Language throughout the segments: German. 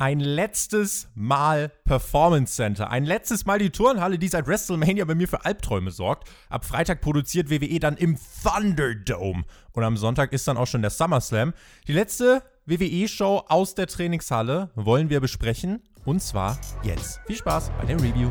ein letztes Mal Performance Center. Ein letztes Mal die Turnhalle, die seit WrestleMania bei mir für Albträume sorgt. Ab Freitag produziert WWE dann im Thunderdome. Und am Sonntag ist dann auch schon der SummerSlam. Die letzte WWE-Show aus der Trainingshalle wollen wir besprechen. Und zwar jetzt. Viel Spaß bei der Review.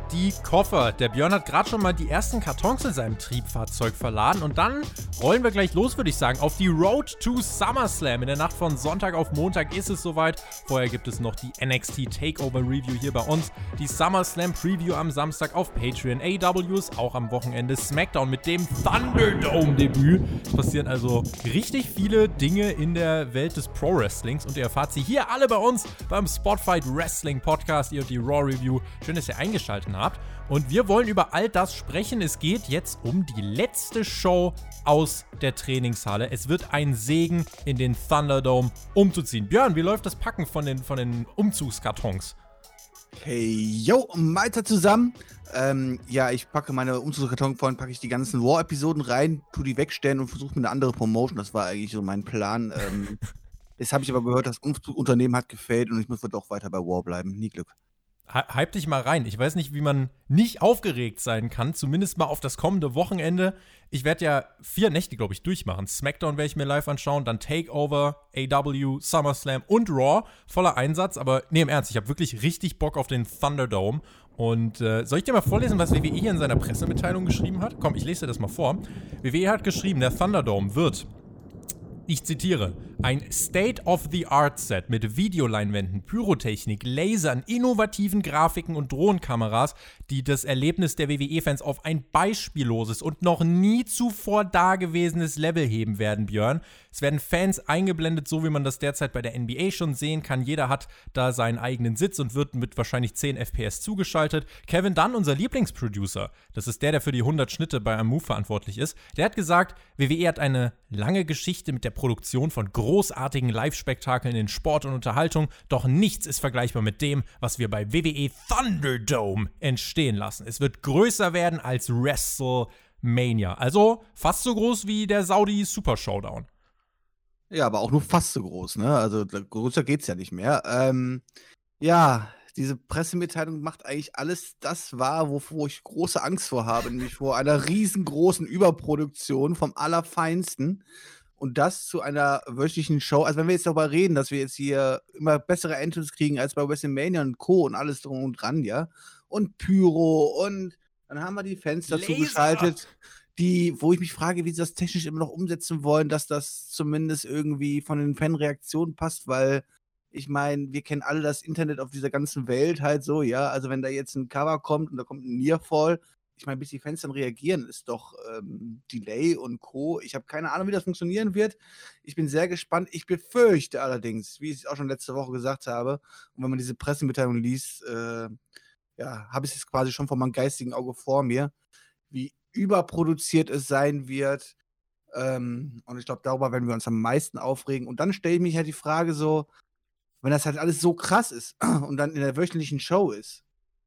die Koffer. Der Björn hat gerade schon mal die ersten Kartons in seinem Triebfahrzeug verladen und dann rollen wir gleich los, würde ich sagen, auf die Road to SummerSlam. In der Nacht von Sonntag auf Montag ist es soweit. Vorher gibt es noch die NXT Takeover Review hier bei uns, die SummerSlam Preview am Samstag auf Patreon, AWs auch am Wochenende, SmackDown mit dem Thunderdome Debüt. Es passieren also richtig viele Dinge in der Welt des Pro Wrestlings und ihr erfahrt sie hier alle bei uns beim Spotfight Wrestling Podcast. Ihr und die Raw Review. Schön, dass ihr eingeschaltet habt. Und wir wollen über all das sprechen. Es geht jetzt um die letzte Show aus der Trainingshalle. Es wird ein Segen in den Thunderdome umzuziehen. Björn, wie läuft das Packen von den, von den Umzugskartons? Hey, yo, weiter zusammen. Ähm, ja, ich packe meine Umzugskartons vorhin, packe ich die ganzen War-Episoden rein, tu die wegstellen und versuche mir eine andere Promotion. Das war eigentlich so mein Plan. Ähm, jetzt habe ich aber gehört, das Umzugsunternehmen hat gefällt und ich muss doch weiter bei War bleiben. Nie Glück hype dich mal rein. Ich weiß nicht, wie man nicht aufgeregt sein kann, zumindest mal auf das kommende Wochenende. Ich werde ja vier Nächte, glaube ich, durchmachen. SmackDown werde ich mir live anschauen, dann Takeover, AW, SummerSlam und Raw. Voller Einsatz, aber nee, im Ernst, ich habe wirklich richtig Bock auf den Thunderdome. Und äh, soll ich dir mal vorlesen, was WWE hier in seiner Pressemitteilung geschrieben hat? Komm, ich lese dir das mal vor. WWE hat geschrieben, der Thunderdome wird ich zitiere, ein State-of-the-Art-Set mit Videoleinwänden, Pyrotechnik, Lasern, innovativen Grafiken und Drohnenkameras, die das Erlebnis der WWE-Fans auf ein beispielloses und noch nie zuvor dagewesenes Level heben werden, Björn. Es werden Fans eingeblendet, so wie man das derzeit bei der NBA schon sehen kann. Jeder hat da seinen eigenen Sitz und wird mit wahrscheinlich 10 FPS zugeschaltet. Kevin Dunn, unser Lieblingsproducer, das ist der, der für die 100 Schnitte bei einem Move verantwortlich ist, der hat gesagt, WWE hat eine lange Geschichte mit der Produktion von großartigen Live-Spektakeln in Sport und Unterhaltung, doch nichts ist vergleichbar mit dem, was wir bei WWE Thunderdome entstehen lassen. Es wird größer werden als WrestleMania. Also fast so groß wie der Saudi Super Showdown. Ja, aber auch nur fast so groß, ne? Also größer geht's ja nicht mehr. Ähm, ja, diese Pressemitteilung macht eigentlich alles das wahr, wovor ich große Angst vor habe, nämlich vor einer riesengroßen Überproduktion vom Allerfeinsten. Und das zu einer wöchentlichen Show. Also, wenn wir jetzt darüber reden, dass wir jetzt hier immer bessere Entrance kriegen als bei WrestleMania und Co. und alles drum und dran, ja. Und Pyro und dann haben wir die Fans dazu Laser. geschaltet, die, wo ich mich frage, wie sie das technisch immer noch umsetzen wollen, dass das zumindest irgendwie von den Fanreaktionen passt, weil ich meine, wir kennen alle das Internet auf dieser ganzen Welt halt so, ja. Also wenn da jetzt ein Cover kommt und da kommt ein Nearfall, ich meine, bis die Fans dann reagieren, ist doch ähm, Delay und Co. Ich habe keine Ahnung, wie das funktionieren wird. Ich bin sehr gespannt. Ich befürchte allerdings, wie ich es auch schon letzte Woche gesagt habe, und wenn man diese Pressemitteilung liest, äh, ja, habe ich es quasi schon vor meinem geistigen Auge vor mir, wie überproduziert es sein wird. Ähm, und ich glaube, darüber werden wir uns am meisten aufregen. Und dann stelle ich mich halt die Frage so, wenn das halt alles so krass ist und dann in der wöchentlichen Show ist,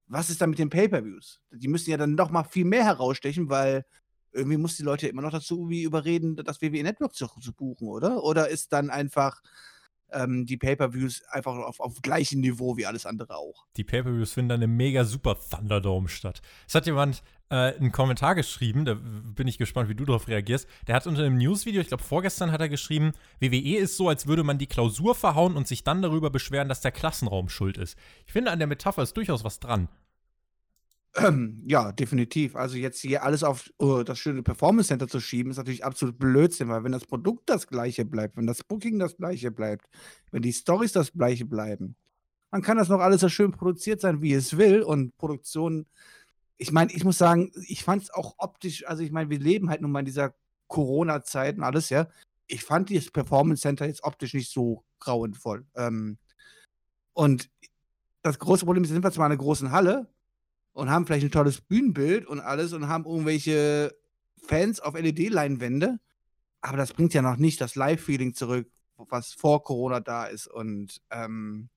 was ist dann mit den Pay-Per-Views? Die müssen ja dann noch mal viel mehr herausstechen, weil irgendwie muss die Leute immer noch dazu wie überreden, das WWE Network zu, zu buchen, oder? Oder ist dann einfach ähm, die Pay-Per-Views einfach auf, auf gleichem Niveau wie alles andere auch. Die Pay-Per-Views finden dann im mega super Thunderdome statt. Es hat jemand äh, einen Kommentar geschrieben, da bin ich gespannt, wie du darauf reagierst. Der hat unter einem Newsvideo, ich glaube vorgestern hat er geschrieben, WWE ist so, als würde man die Klausur verhauen und sich dann darüber beschweren, dass der Klassenraum schuld ist. Ich finde, an der Metapher ist durchaus was dran. Ähm, ja, definitiv. Also jetzt hier alles auf uh, das schöne Performance Center zu schieben, ist natürlich absolut Blödsinn, weil wenn das Produkt das gleiche bleibt, wenn das Booking das gleiche bleibt, wenn die Stories das gleiche bleiben, dann kann das noch alles so schön produziert sein, wie es will. Und Produktion, ich meine, ich muss sagen, ich fand es auch optisch, also ich meine, wir leben halt nun mal in dieser Corona-Zeit und alles, ja. Ich fand das Performance Center jetzt optisch nicht so grauenvoll. Ähm, und das große Problem ist, sind wir zwar in einer großen Halle, und haben vielleicht ein tolles Bühnenbild und alles und haben irgendwelche Fans auf LED-Leinwände. Aber das bringt ja noch nicht das Live-Feeling zurück, was vor Corona da ist. Und ähm,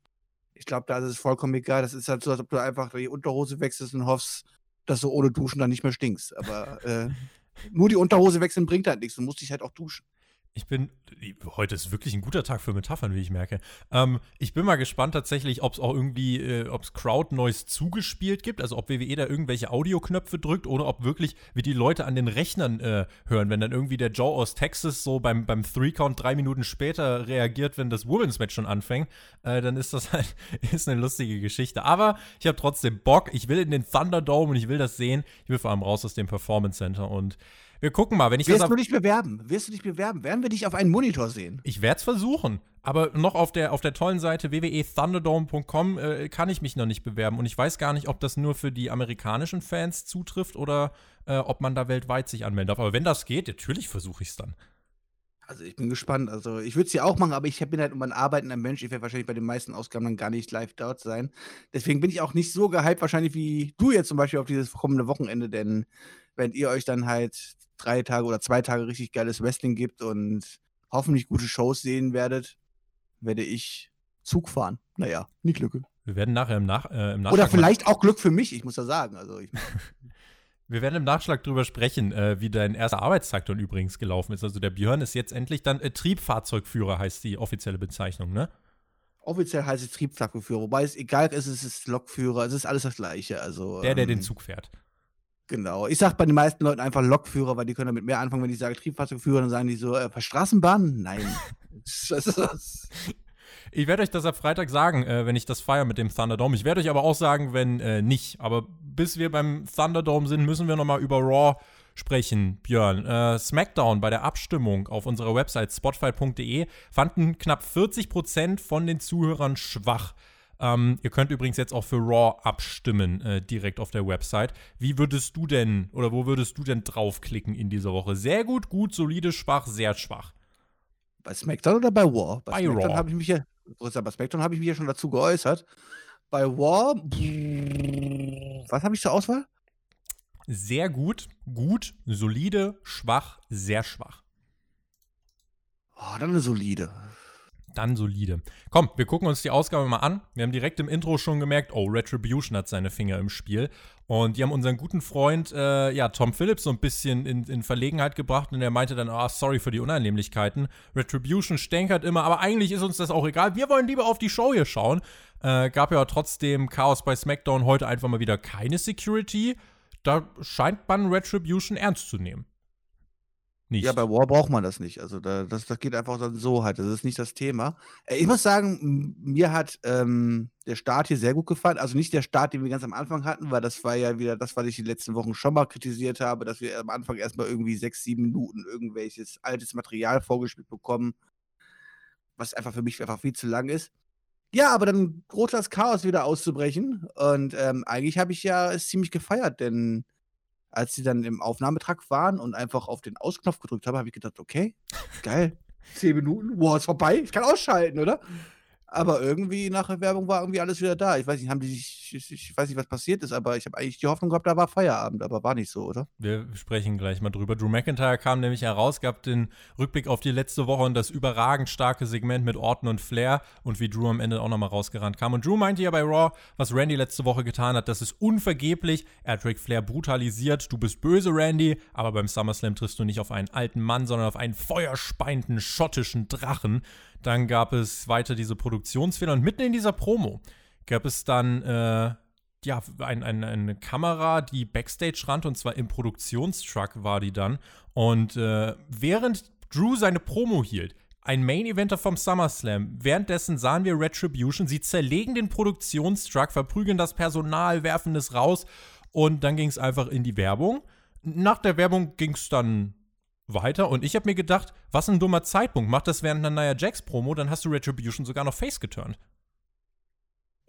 ich glaube, da ist es vollkommen egal. Das ist halt so, als ob du einfach die Unterhose wechselst und hoffst, dass du ohne Duschen dann nicht mehr stinkst. Aber äh, nur die Unterhose wechseln bringt halt nichts. Du musst dich halt auch duschen. Ich bin, heute ist wirklich ein guter Tag für Metaphern, wie ich merke. Ähm, ich bin mal gespannt tatsächlich, ob es auch irgendwie, äh, ob es Crowd Noise zugespielt gibt, also ob WWE da irgendwelche Audioknöpfe drückt oder ob wirklich, wie die Leute an den Rechnern äh, hören, wenn dann irgendwie der Joe aus Texas so beim, beim Three-Count drei Minuten später reagiert, wenn das Women's Match schon anfängt, äh, dann ist das halt, ist eine lustige Geschichte. Aber ich habe trotzdem Bock, ich will in den Thunderdome und ich will das sehen. Ich will vor allem raus aus dem Performance Center und wir gucken mal, wenn ich Wirst das. du dich bewerben? Wirst du dich bewerben? Werden wir dich auf einen Monitor sehen? Ich werde es versuchen. Aber noch auf der, auf der tollen Seite www.thunderdome.com äh, kann ich mich noch nicht bewerben. Und ich weiß gar nicht, ob das nur für die amerikanischen Fans zutrifft oder äh, ob man da weltweit sich anmelden darf. Aber wenn das geht, natürlich versuche ich es dann. Also ich bin gespannt. Also ich würde es ja auch machen, aber ich bin halt um ein arbeitender Mensch. Ich werde wahrscheinlich bei den meisten Ausgaben dann gar nicht live dort sein. Deswegen bin ich auch nicht so gehypt wahrscheinlich wie du jetzt zum Beispiel auf dieses kommende Wochenende. Denn wenn ihr euch dann halt drei Tage oder zwei Tage richtig geiles Wrestling gibt und hoffentlich gute Shows sehen werdet, werde ich Zug fahren. Naja, nicht Glück. Wir werden nachher im, Nach äh, im Nachschlag. Oder vielleicht auch Glück für mich, ich muss ja sagen. Also Wir werden im Nachschlag drüber sprechen, äh, wie dein erster Arbeitstag dann übrigens gelaufen ist. Also der Björn ist jetzt endlich dann äh, Triebfahrzeugführer, heißt die offizielle Bezeichnung, ne? Offiziell heißt es Triebfahrzeugführer, wobei es egal ist, es ist Lokführer, es ist alles das Gleiche. Also, der, der ähm, den Zug fährt. Genau. Ich sag bei den meisten Leuten einfach Lokführer, weil die können damit mehr anfangen, wenn ich sage Triebfahrzeugführer, dann sagen die so, äh, Straßenbahn? Nein. ich werde euch das ab Freitag sagen, äh, wenn ich das feiere mit dem Thunderdome. Ich werde euch aber auch sagen, wenn äh, nicht. Aber bis wir beim Thunderdome sind, müssen wir nochmal über Raw sprechen, Björn. Äh, SmackDown bei der Abstimmung auf unserer Website spotfight.de fanden knapp 40% von den Zuhörern schwach. Ähm, ihr könnt übrigens jetzt auch für Raw abstimmen, äh, direkt auf der Website. Wie würdest du denn oder wo würdest du denn draufklicken in dieser Woche? Sehr gut, gut, solide, schwach, sehr schwach. Bei SmackDown oder bei War? Bei, bei SmackDown habe ich mich ja, bei SmackDown habe ich mich ja schon dazu geäußert. Bei War, was habe ich zur Auswahl? Sehr gut, gut, solide, schwach, sehr schwach. Oh, dann eine solide dann solide. Komm, wir gucken uns die Ausgabe mal an. Wir haben direkt im Intro schon gemerkt, oh, Retribution hat seine Finger im Spiel. Und die haben unseren guten Freund, äh, ja, Tom Phillips so ein bisschen in, in, Verlegenheit gebracht und er meinte dann, ah, oh, sorry für die Unannehmlichkeiten. Retribution stänkert immer, aber eigentlich ist uns das auch egal. Wir wollen lieber auf die Show hier schauen. Äh, gab ja trotzdem Chaos bei SmackDown heute einfach mal wieder keine Security. Da scheint man Retribution ernst zu nehmen nicht. Ja, bei War braucht man das nicht. Also da, das, das geht einfach dann so halt. Das ist nicht das Thema. Äh, ich muss sagen, mir hat ähm, der Start hier sehr gut gefallen. Also nicht der Start, den wir ganz am Anfang hatten, weil das war ja wieder das, was ich die letzten Wochen schon mal kritisiert habe, dass wir am Anfang erstmal irgendwie sechs, sieben Minuten irgendwelches altes Material vorgespielt bekommen, was einfach für mich einfach viel zu lang ist. Ja, aber dann droht das Chaos wieder auszubrechen. Und ähm, eigentlich habe ich ja es ziemlich gefeiert, denn als sie dann im Aufnahmetrakt waren und einfach auf den Ausknopf gedrückt haben, habe ich gedacht, okay, geil, zehn Minuten, wow, ist vorbei, ich kann ausschalten, oder? Aber irgendwie nach der Werbung war irgendwie alles wieder da. Ich weiß nicht, haben die ich, ich weiß nicht, was passiert ist, aber ich habe eigentlich die Hoffnung gehabt, da war Feierabend, aber war nicht so, oder? Wir sprechen gleich mal drüber. Drew McIntyre kam nämlich heraus, gab den Rückblick auf die letzte Woche und das überragend starke Segment mit Orton und Flair und wie Drew am Ende auch nochmal rausgerannt kam. Und Drew meinte ja bei Raw, was Randy letzte Woche getan hat, das ist unvergeblich. Er hat Ric Flair brutalisiert. Du bist böse, Randy, aber beim SummerSlam triffst du nicht auf einen alten Mann, sondern auf einen feuerspeienden schottischen Drachen. Dann gab es weiter diese Produktionsfehler und mitten in dieser Promo gab es dann äh, ja, ein, ein, eine Kamera, die Backstage rannte und zwar im Produktionstruck war die dann. Und äh, während Drew seine Promo hielt, ein Main-Eventer vom SummerSlam. Währenddessen sahen wir Retribution. Sie zerlegen den Produktionstruck, verprügeln das Personal, werfen es raus und dann ging es einfach in die Werbung. Nach der Werbung ging es dann weiter und ich habe mir gedacht, was ein dummer Zeitpunkt. Mach das während einer Nia Jax Promo, dann hast du Retribution sogar noch face geturnt.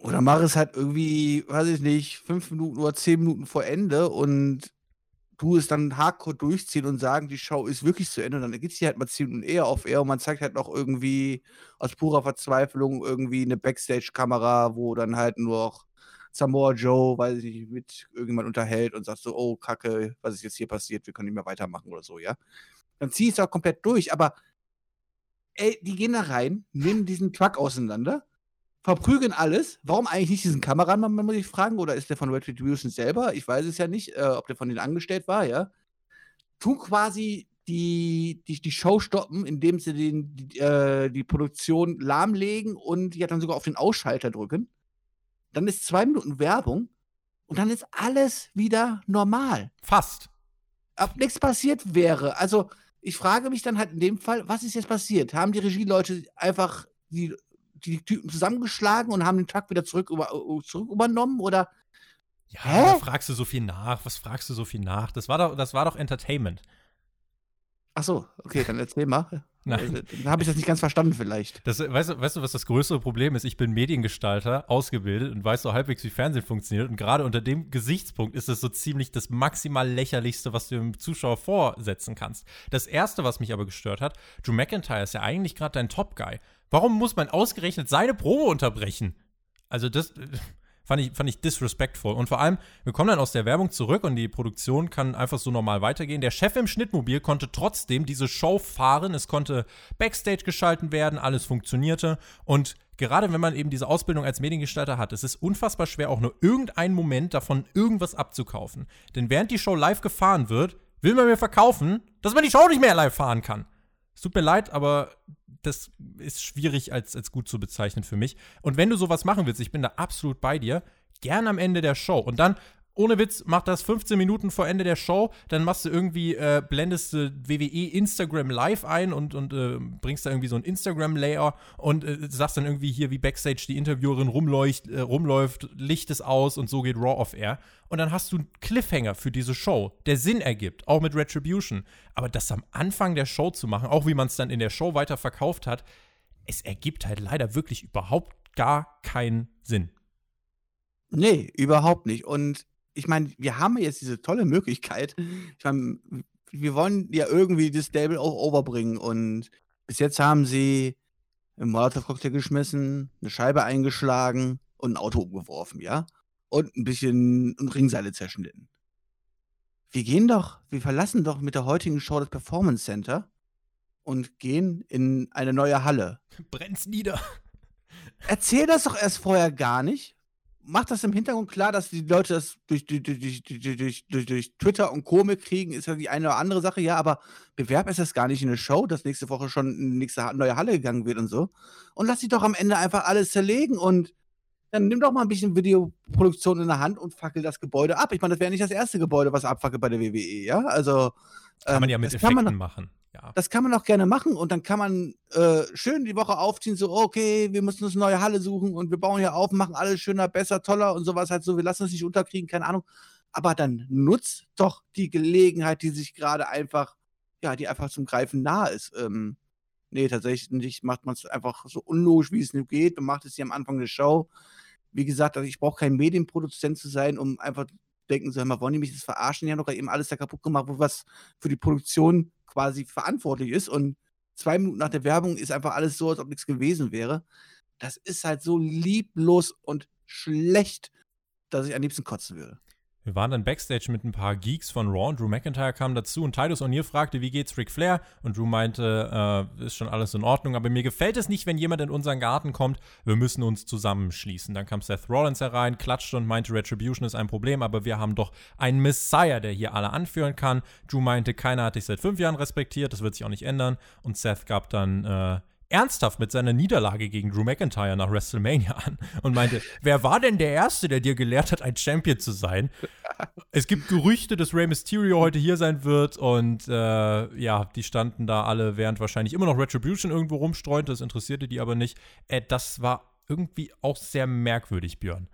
Oder mach es halt irgendwie, weiß ich nicht, fünf Minuten oder zehn Minuten vor Ende und du es dann hardcore durchziehen und sagen, die Show ist wirklich zu Ende. Und dann geht sie halt mal zehn Minuten eher auf eher und man zeigt halt noch irgendwie aus purer Verzweiflung irgendwie eine Backstage-Kamera, wo dann halt nur noch Samoa Joe, weil sich mit irgendjemand unterhält und sagt so, oh Kacke, was ist jetzt hier passiert, wir können nicht mehr weitermachen oder so, ja. Dann ziehe ich es auch komplett durch, aber ey, die gehen da rein, nehmen diesen Truck auseinander, verprügeln alles. Warum eigentlich nicht diesen Kameramann, muss ich fragen, oder ist der von Retribution selber? Ich weiß es ja nicht, äh, ob der von denen angestellt war, ja. Tun quasi die, die, die Show stoppen, indem sie den, die, äh, die Produktion lahmlegen und ja dann sogar auf den Ausschalter drücken. Dann ist zwei Minuten Werbung und dann ist alles wieder normal. Fast. Ob nichts passiert wäre. Also, ich frage mich dann halt in dem Fall, was ist jetzt passiert? Haben die Regieleute einfach die, die Typen zusammengeschlagen und haben den Tag wieder zurück, über, zurück übernommen? Oder. Ja, Hä? da fragst du so viel nach. Was fragst du so viel nach? Das war doch, das war doch Entertainment. Ach so, okay, dann erzähl mal. Nein. Dann habe ich das nicht ganz verstanden vielleicht. Das, weißt, du, weißt du, was das größere Problem ist? Ich bin Mediengestalter, ausgebildet und weiß so halbwegs, wie Fernsehen funktioniert. Und gerade unter dem Gesichtspunkt ist es so ziemlich das maximal lächerlichste, was du dem Zuschauer vorsetzen kannst. Das Erste, was mich aber gestört hat, Drew McIntyre ist ja eigentlich gerade dein Top-Guy. Warum muss man ausgerechnet seine Probe unterbrechen? Also das, Fand ich, fand ich disrespectful. Und vor allem, wir kommen dann aus der Werbung zurück und die Produktion kann einfach so normal weitergehen. Der Chef im Schnittmobil konnte trotzdem diese Show fahren. Es konnte Backstage geschalten werden, alles funktionierte. Und gerade wenn man eben diese Ausbildung als Mediengestalter hat, es ist unfassbar schwer, auch nur irgendeinen Moment davon irgendwas abzukaufen. Denn während die Show live gefahren wird, will man mir verkaufen, dass man die Show nicht mehr live fahren kann. Es tut mir leid, aber das ist schwierig als, als gut zu bezeichnen für mich. Und wenn du sowas machen willst, ich bin da absolut bei dir, gern am Ende der Show. Und dann ohne Witz, mach das 15 Minuten vor Ende der Show, dann machst du irgendwie, äh, blendest du WWE Instagram Live ein und, und äh, bringst da irgendwie so ein Instagram-Layer und äh, sagst dann irgendwie hier, wie Backstage die Interviewerin rumleucht, äh, rumläuft, Licht ist aus und so geht Raw off Air. Und dann hast du einen Cliffhanger für diese Show, der Sinn ergibt, auch mit Retribution. Aber das am Anfang der Show zu machen, auch wie man es dann in der Show weiter verkauft hat, es ergibt halt leider wirklich überhaupt gar keinen Sinn. Nee, überhaupt nicht. Und ich meine, wir haben jetzt diese tolle Möglichkeit. Mhm. Ich meine, wir wollen ja irgendwie das Stable auch overbringen und bis jetzt haben sie einen Molotov-Cocktail geschmissen, eine Scheibe eingeschlagen und ein Auto umgeworfen, ja? Und ein bisschen Ringseile zerschnitten. Wir gehen doch, wir verlassen doch mit der heutigen Show das Performance Center und gehen in eine neue Halle. Brennt's nieder. Erzähl das doch erst vorher gar nicht macht das im Hintergrund klar, dass die Leute das durch, durch, durch, durch, Twitter und Co. kriegen, ist ja die eine oder andere Sache, ja, aber bewerb ist das gar nicht in eine Show, dass nächste Woche schon in die nächste neue Halle gegangen wird und so. Und lass sie doch am Ende einfach alles zerlegen und dann nimm doch mal ein bisschen Videoproduktion in der Hand und fackel das Gebäude ab. Ich meine, das wäre nicht das erste Gebäude, was abfackelt bei der WWE, ja? Also. Kann man ja ähm, mit Effekten man, machen. Ja. Das kann man auch gerne machen und dann kann man äh, schön die Woche aufziehen, so, okay, wir müssen uns eine neue Halle suchen und wir bauen hier auf, machen alles schöner, besser, toller und sowas halt so, wir lassen uns nicht unterkriegen, keine Ahnung. Aber dann nutzt doch die Gelegenheit, die sich gerade einfach, ja, die einfach zum Greifen nahe ist. Ähm, nee, tatsächlich macht man es einfach so unlogisch, wie es nur geht. Man macht es hier am Anfang der Show. Wie gesagt, also ich brauche kein Medienproduzent zu sein, um einfach denken, so, mal, wollen die mich das verarschen? Die haben doch eben alles da kaputt gemacht, was für die Produktion quasi verantwortlich ist und zwei Minuten nach der Werbung ist einfach alles so, als ob nichts gewesen wäre. Das ist halt so lieblos und schlecht, dass ich am liebsten kotzen würde. Wir waren dann backstage mit ein paar Geeks von Raw. Drew McIntyre kam dazu und Titus O'Neill fragte, wie geht's Ric Flair? Und Drew meinte, äh, ist schon alles in Ordnung, aber mir gefällt es nicht, wenn jemand in unseren Garten kommt. Wir müssen uns zusammenschließen. Dann kam Seth Rollins herein, klatschte und meinte, Retribution ist ein Problem, aber wir haben doch einen Messiah, der hier alle anführen kann. Drew meinte, keiner hat dich seit fünf Jahren respektiert, das wird sich auch nicht ändern. Und Seth gab dann äh, ernsthaft mit seiner Niederlage gegen Drew McIntyre nach WrestleMania an und meinte, wer war denn der Erste, der dir gelehrt hat, ein Champion zu sein? Es gibt Gerüchte, dass Rey Mysterio heute hier sein wird und äh, ja, die standen da alle, während wahrscheinlich immer noch Retribution irgendwo rumstreunte, das interessierte die aber nicht. Äh, das war irgendwie auch sehr merkwürdig, Björn.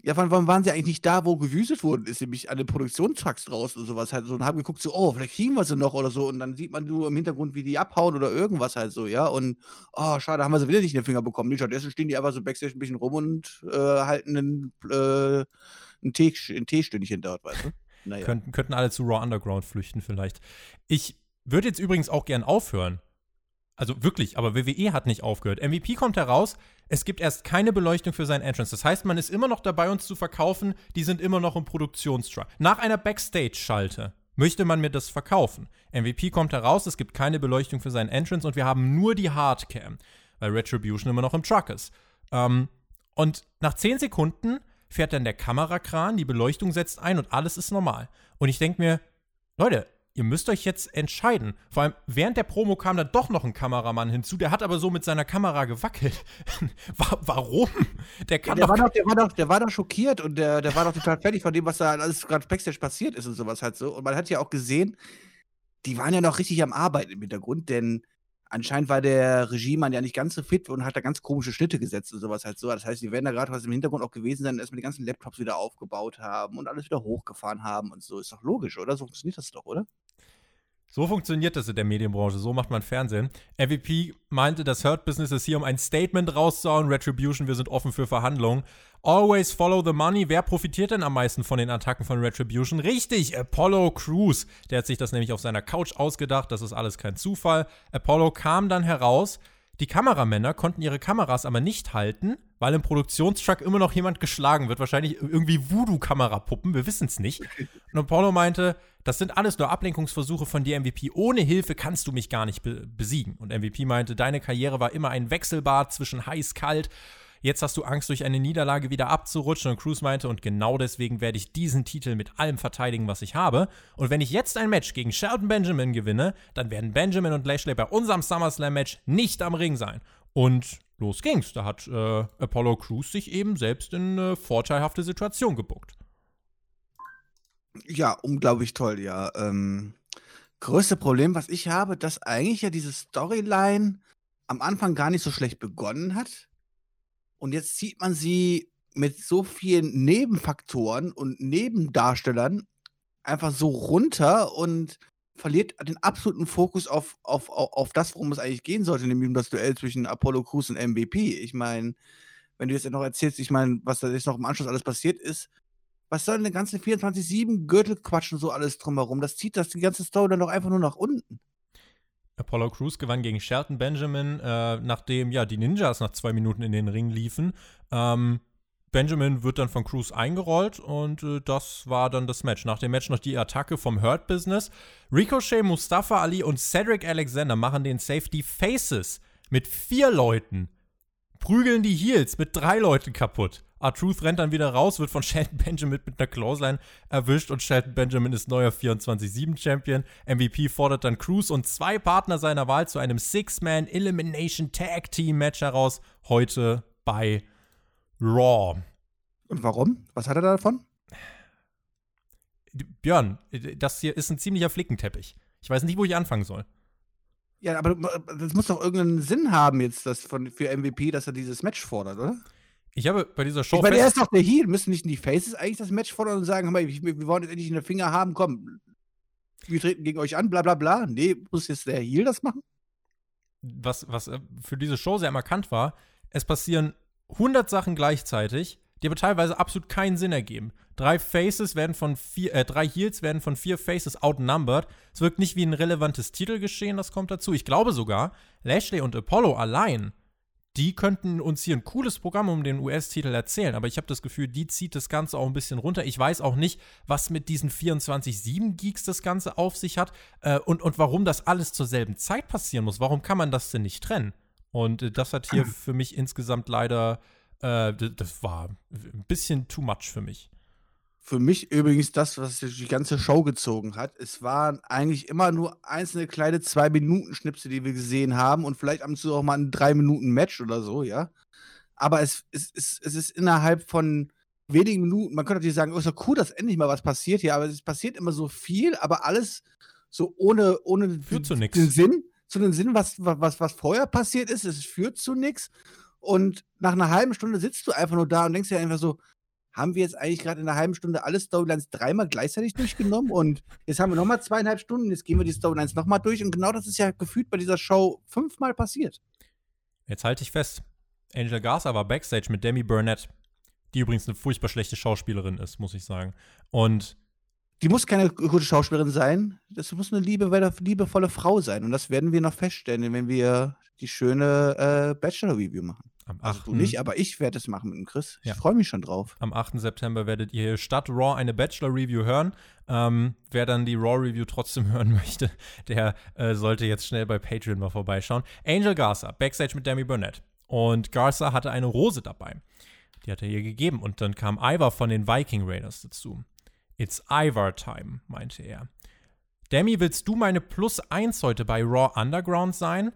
Ja, wann, wann waren sie eigentlich nicht da, wo gewüstet worden ist, nämlich an den Produktionstrucks draußen und sowas halt so und haben geguckt, so, oh, vielleicht kriegen wir sie noch oder so und dann sieht man nur im Hintergrund, wie die abhauen oder irgendwas halt so, ja, und oh, schade, haben wir sie wieder nicht in den Finger bekommen. Nee, stattdessen stehen die einfach so Backstage ein bisschen rum und äh, halten einen, äh, ein, Tee, ein Teestündchen dort, weißt du? Naja. Könnten, könnten alle zu Raw Underground flüchten vielleicht. Ich würde jetzt übrigens auch gern aufhören, Also wirklich, aber WWE hat nicht aufgehört. MVP kommt heraus, es gibt erst keine Beleuchtung für seinen Entrance. Das heißt, man ist immer noch dabei, uns zu verkaufen, die sind immer noch im Produktionstruck. Nach einer Backstage-Schalte möchte man mir das verkaufen. MVP kommt heraus, es gibt keine Beleuchtung für seinen Entrance und wir haben nur die Hardcam, weil Retribution immer noch im Truck ist. Ähm, und nach 10 Sekunden fährt dann der Kamerakran, die Beleuchtung setzt ein und alles ist normal. Und ich denke mir, Leute, ihr müsst euch jetzt entscheiden. Vor allem während der Promo kam dann doch noch ein Kameramann hinzu, der hat aber so mit seiner Kamera gewackelt. Warum? Der kann ja, der doch, war doch, der war doch, der war doch schockiert und der, der war doch total fertig von dem, was da alles gerade Backstage passiert ist und sowas halt so. Und man hat ja auch gesehen, die waren ja noch richtig am Arbeiten im Hintergrund, denn anscheinend war der Regiemann ja nicht ganz so fit und hat da ganz komische Schnitte gesetzt und sowas halt so. Das heißt, die werden da gerade was im Hintergrund auch gewesen sein, erstmal die ganzen Laptops wieder aufgebaut haben und alles wieder hochgefahren haben und so. Ist doch logisch, oder? So funktioniert das doch, oder? So funktioniert das in der Medienbranche, so macht man Fernsehen. MVP meinte, das Hurt Business ist hier, um ein Statement rauszuhauen. Retribution, wir sind offen für Verhandlungen. Always follow the money. Wer profitiert denn am meisten von den Attacken von Retribution? Richtig, Apollo Crews. Der hat sich das nämlich auf seiner Couch ausgedacht. Das ist alles kein Zufall. Apollo kam dann heraus. Die Kameramänner konnten ihre Kameras aber nicht halten, weil im Produktionstruck immer noch jemand geschlagen wird. Wahrscheinlich irgendwie Voodoo-Kamerapuppen, wir wissen es nicht. Und Apollo meinte, das sind alles nur Ablenkungsversuche von dir, MVP. Ohne Hilfe kannst du mich gar nicht be besiegen. Und MVP meinte, deine Karriere war immer ein Wechselbad zwischen heiß-kalt. Jetzt hast du Angst, durch eine Niederlage wieder abzurutschen. Und Cruz meinte, und genau deswegen werde ich diesen Titel mit allem verteidigen, was ich habe. Und wenn ich jetzt ein Match gegen Shelton Benjamin gewinne, dann werden Benjamin und Lashley bei unserem SummerSlam-Match nicht am Ring sein. Und los ging's. Da hat äh, Apollo Crews sich eben selbst in eine vorteilhafte Situation gebuckt. Ja, unglaublich toll, ja. Ähm, größte Problem, was ich habe, dass eigentlich ja diese Storyline am Anfang gar nicht so schlecht begonnen hat. Und jetzt zieht man sie mit so vielen Nebenfaktoren und Nebendarstellern einfach so runter und verliert den absoluten Fokus auf, auf, auf, auf das, worum es eigentlich gehen sollte, nämlich um das Duell zwischen Apollo Crews und MVP. Ich meine, wenn du jetzt noch erzählst, ich meine, was da jetzt noch im Anschluss alles passiert ist, was soll denn der ganze 24-7 Gürtelquatsch und so alles drumherum? Das zieht das die ganze Story dann doch einfach nur nach unten. Apollo Crews gewann gegen Shelton Benjamin, äh, nachdem ja die Ninjas nach zwei Minuten in den Ring liefen. Ähm, Benjamin wird dann von Cruz eingerollt und äh, das war dann das Match. Nach dem Match noch die Attacke vom Hurt Business. Ricochet, Mustafa Ali und Cedric Alexander machen den Safety Faces mit vier Leuten. Prügeln die Heels mit drei Leuten kaputt. R-Truth rennt dann wieder raus, wird von Shelton Benjamin mit einer Clothesline erwischt und Shelton Benjamin ist neuer 24-7-Champion. MVP fordert dann Cruz und zwei Partner seiner Wahl zu einem Six-Man Elimination Tag Team Match heraus. Heute bei Raw. Und warum? Was hat er davon? Björn, das hier ist ein ziemlicher Flickenteppich. Ich weiß nicht, wo ich anfangen soll. Ja, aber das muss doch irgendeinen Sinn haben jetzt das von, für MVP, dass er dieses Match fordert, oder? Ich habe bei dieser Show. Ich meine, er ist doch der Heal. Müssen nicht die Faces eigentlich das Match fordern und sagen, wir, wir wollen jetzt endlich in den Finger haben, komm, wir treten gegen euch an, bla bla bla. Nee, muss jetzt der Heal das machen? Was, was äh, für diese Show sehr markant war, es passieren 100 Sachen gleichzeitig, die aber teilweise absolut keinen Sinn ergeben. Drei Faces werden von vier, äh, drei Heals werden von vier Faces outnumbered. Es wirkt nicht wie ein relevantes Titelgeschehen, das kommt dazu. Ich glaube sogar, Lashley und Apollo allein die könnten uns hier ein cooles Programm um den US-Titel erzählen, aber ich habe das Gefühl, die zieht das Ganze auch ein bisschen runter. Ich weiß auch nicht, was mit diesen 24-7-Geeks das Ganze auf sich hat äh, und, und warum das alles zur selben Zeit passieren muss. Warum kann man das denn nicht trennen? Und äh, das hat hier für mich insgesamt leider, äh, das war ein bisschen too much für mich für mich übrigens das, was die ganze Show gezogen hat. Es waren eigentlich immer nur einzelne kleine Zwei-Minuten-Schnipse, die wir gesehen haben und vielleicht und zu auch mal ein Drei-Minuten-Match oder so, ja. Aber es, es, es, es ist innerhalb von wenigen Minuten, man könnte natürlich sagen, oh, ist doch cool, dass endlich mal was passiert hier, aber es passiert immer so viel, aber alles so ohne, ohne führt zu den Sinn, zu den Sinn, was, was, was vorher passiert ist, es führt zu nichts. Und nach einer halben Stunde sitzt du einfach nur da und denkst dir einfach so, haben wir jetzt eigentlich gerade in einer halben Stunde alle Storylines dreimal gleichzeitig durchgenommen und jetzt haben wir nochmal zweieinhalb Stunden, jetzt gehen wir die Storylines nochmal durch und genau das ist ja gefühlt bei dieser Show fünfmal passiert. Jetzt halte ich fest. Angel Garza war Backstage mit Demi Burnett, die übrigens eine furchtbar schlechte Schauspielerin ist, muss ich sagen. Und die muss keine gute Schauspielerin sein. das muss eine liebe, liebevolle Frau sein. Und das werden wir noch feststellen, wenn wir die schöne äh, Bachelor-Review machen. Am Also 8. du nicht, aber ich werde es machen mit dem Chris. Ich Ja. freue mich schon drauf. Am 8. September werdet ihr statt Raw eine Bachelor-Review hören. Ähm, wer dann die Raw-Review trotzdem hören möchte, der äh, sollte jetzt schnell bei Patreon mal vorbeischauen. Angel Garza, Backstage mit Demi Burnett. Und Garza hatte eine Rose dabei. Die hat er ihr gegeben. Und dann kam Ivar von den Viking Raiders dazu. It's Ivar Time, meinte er. Demi, willst du meine Plus 1 heute bei Raw Underground sein?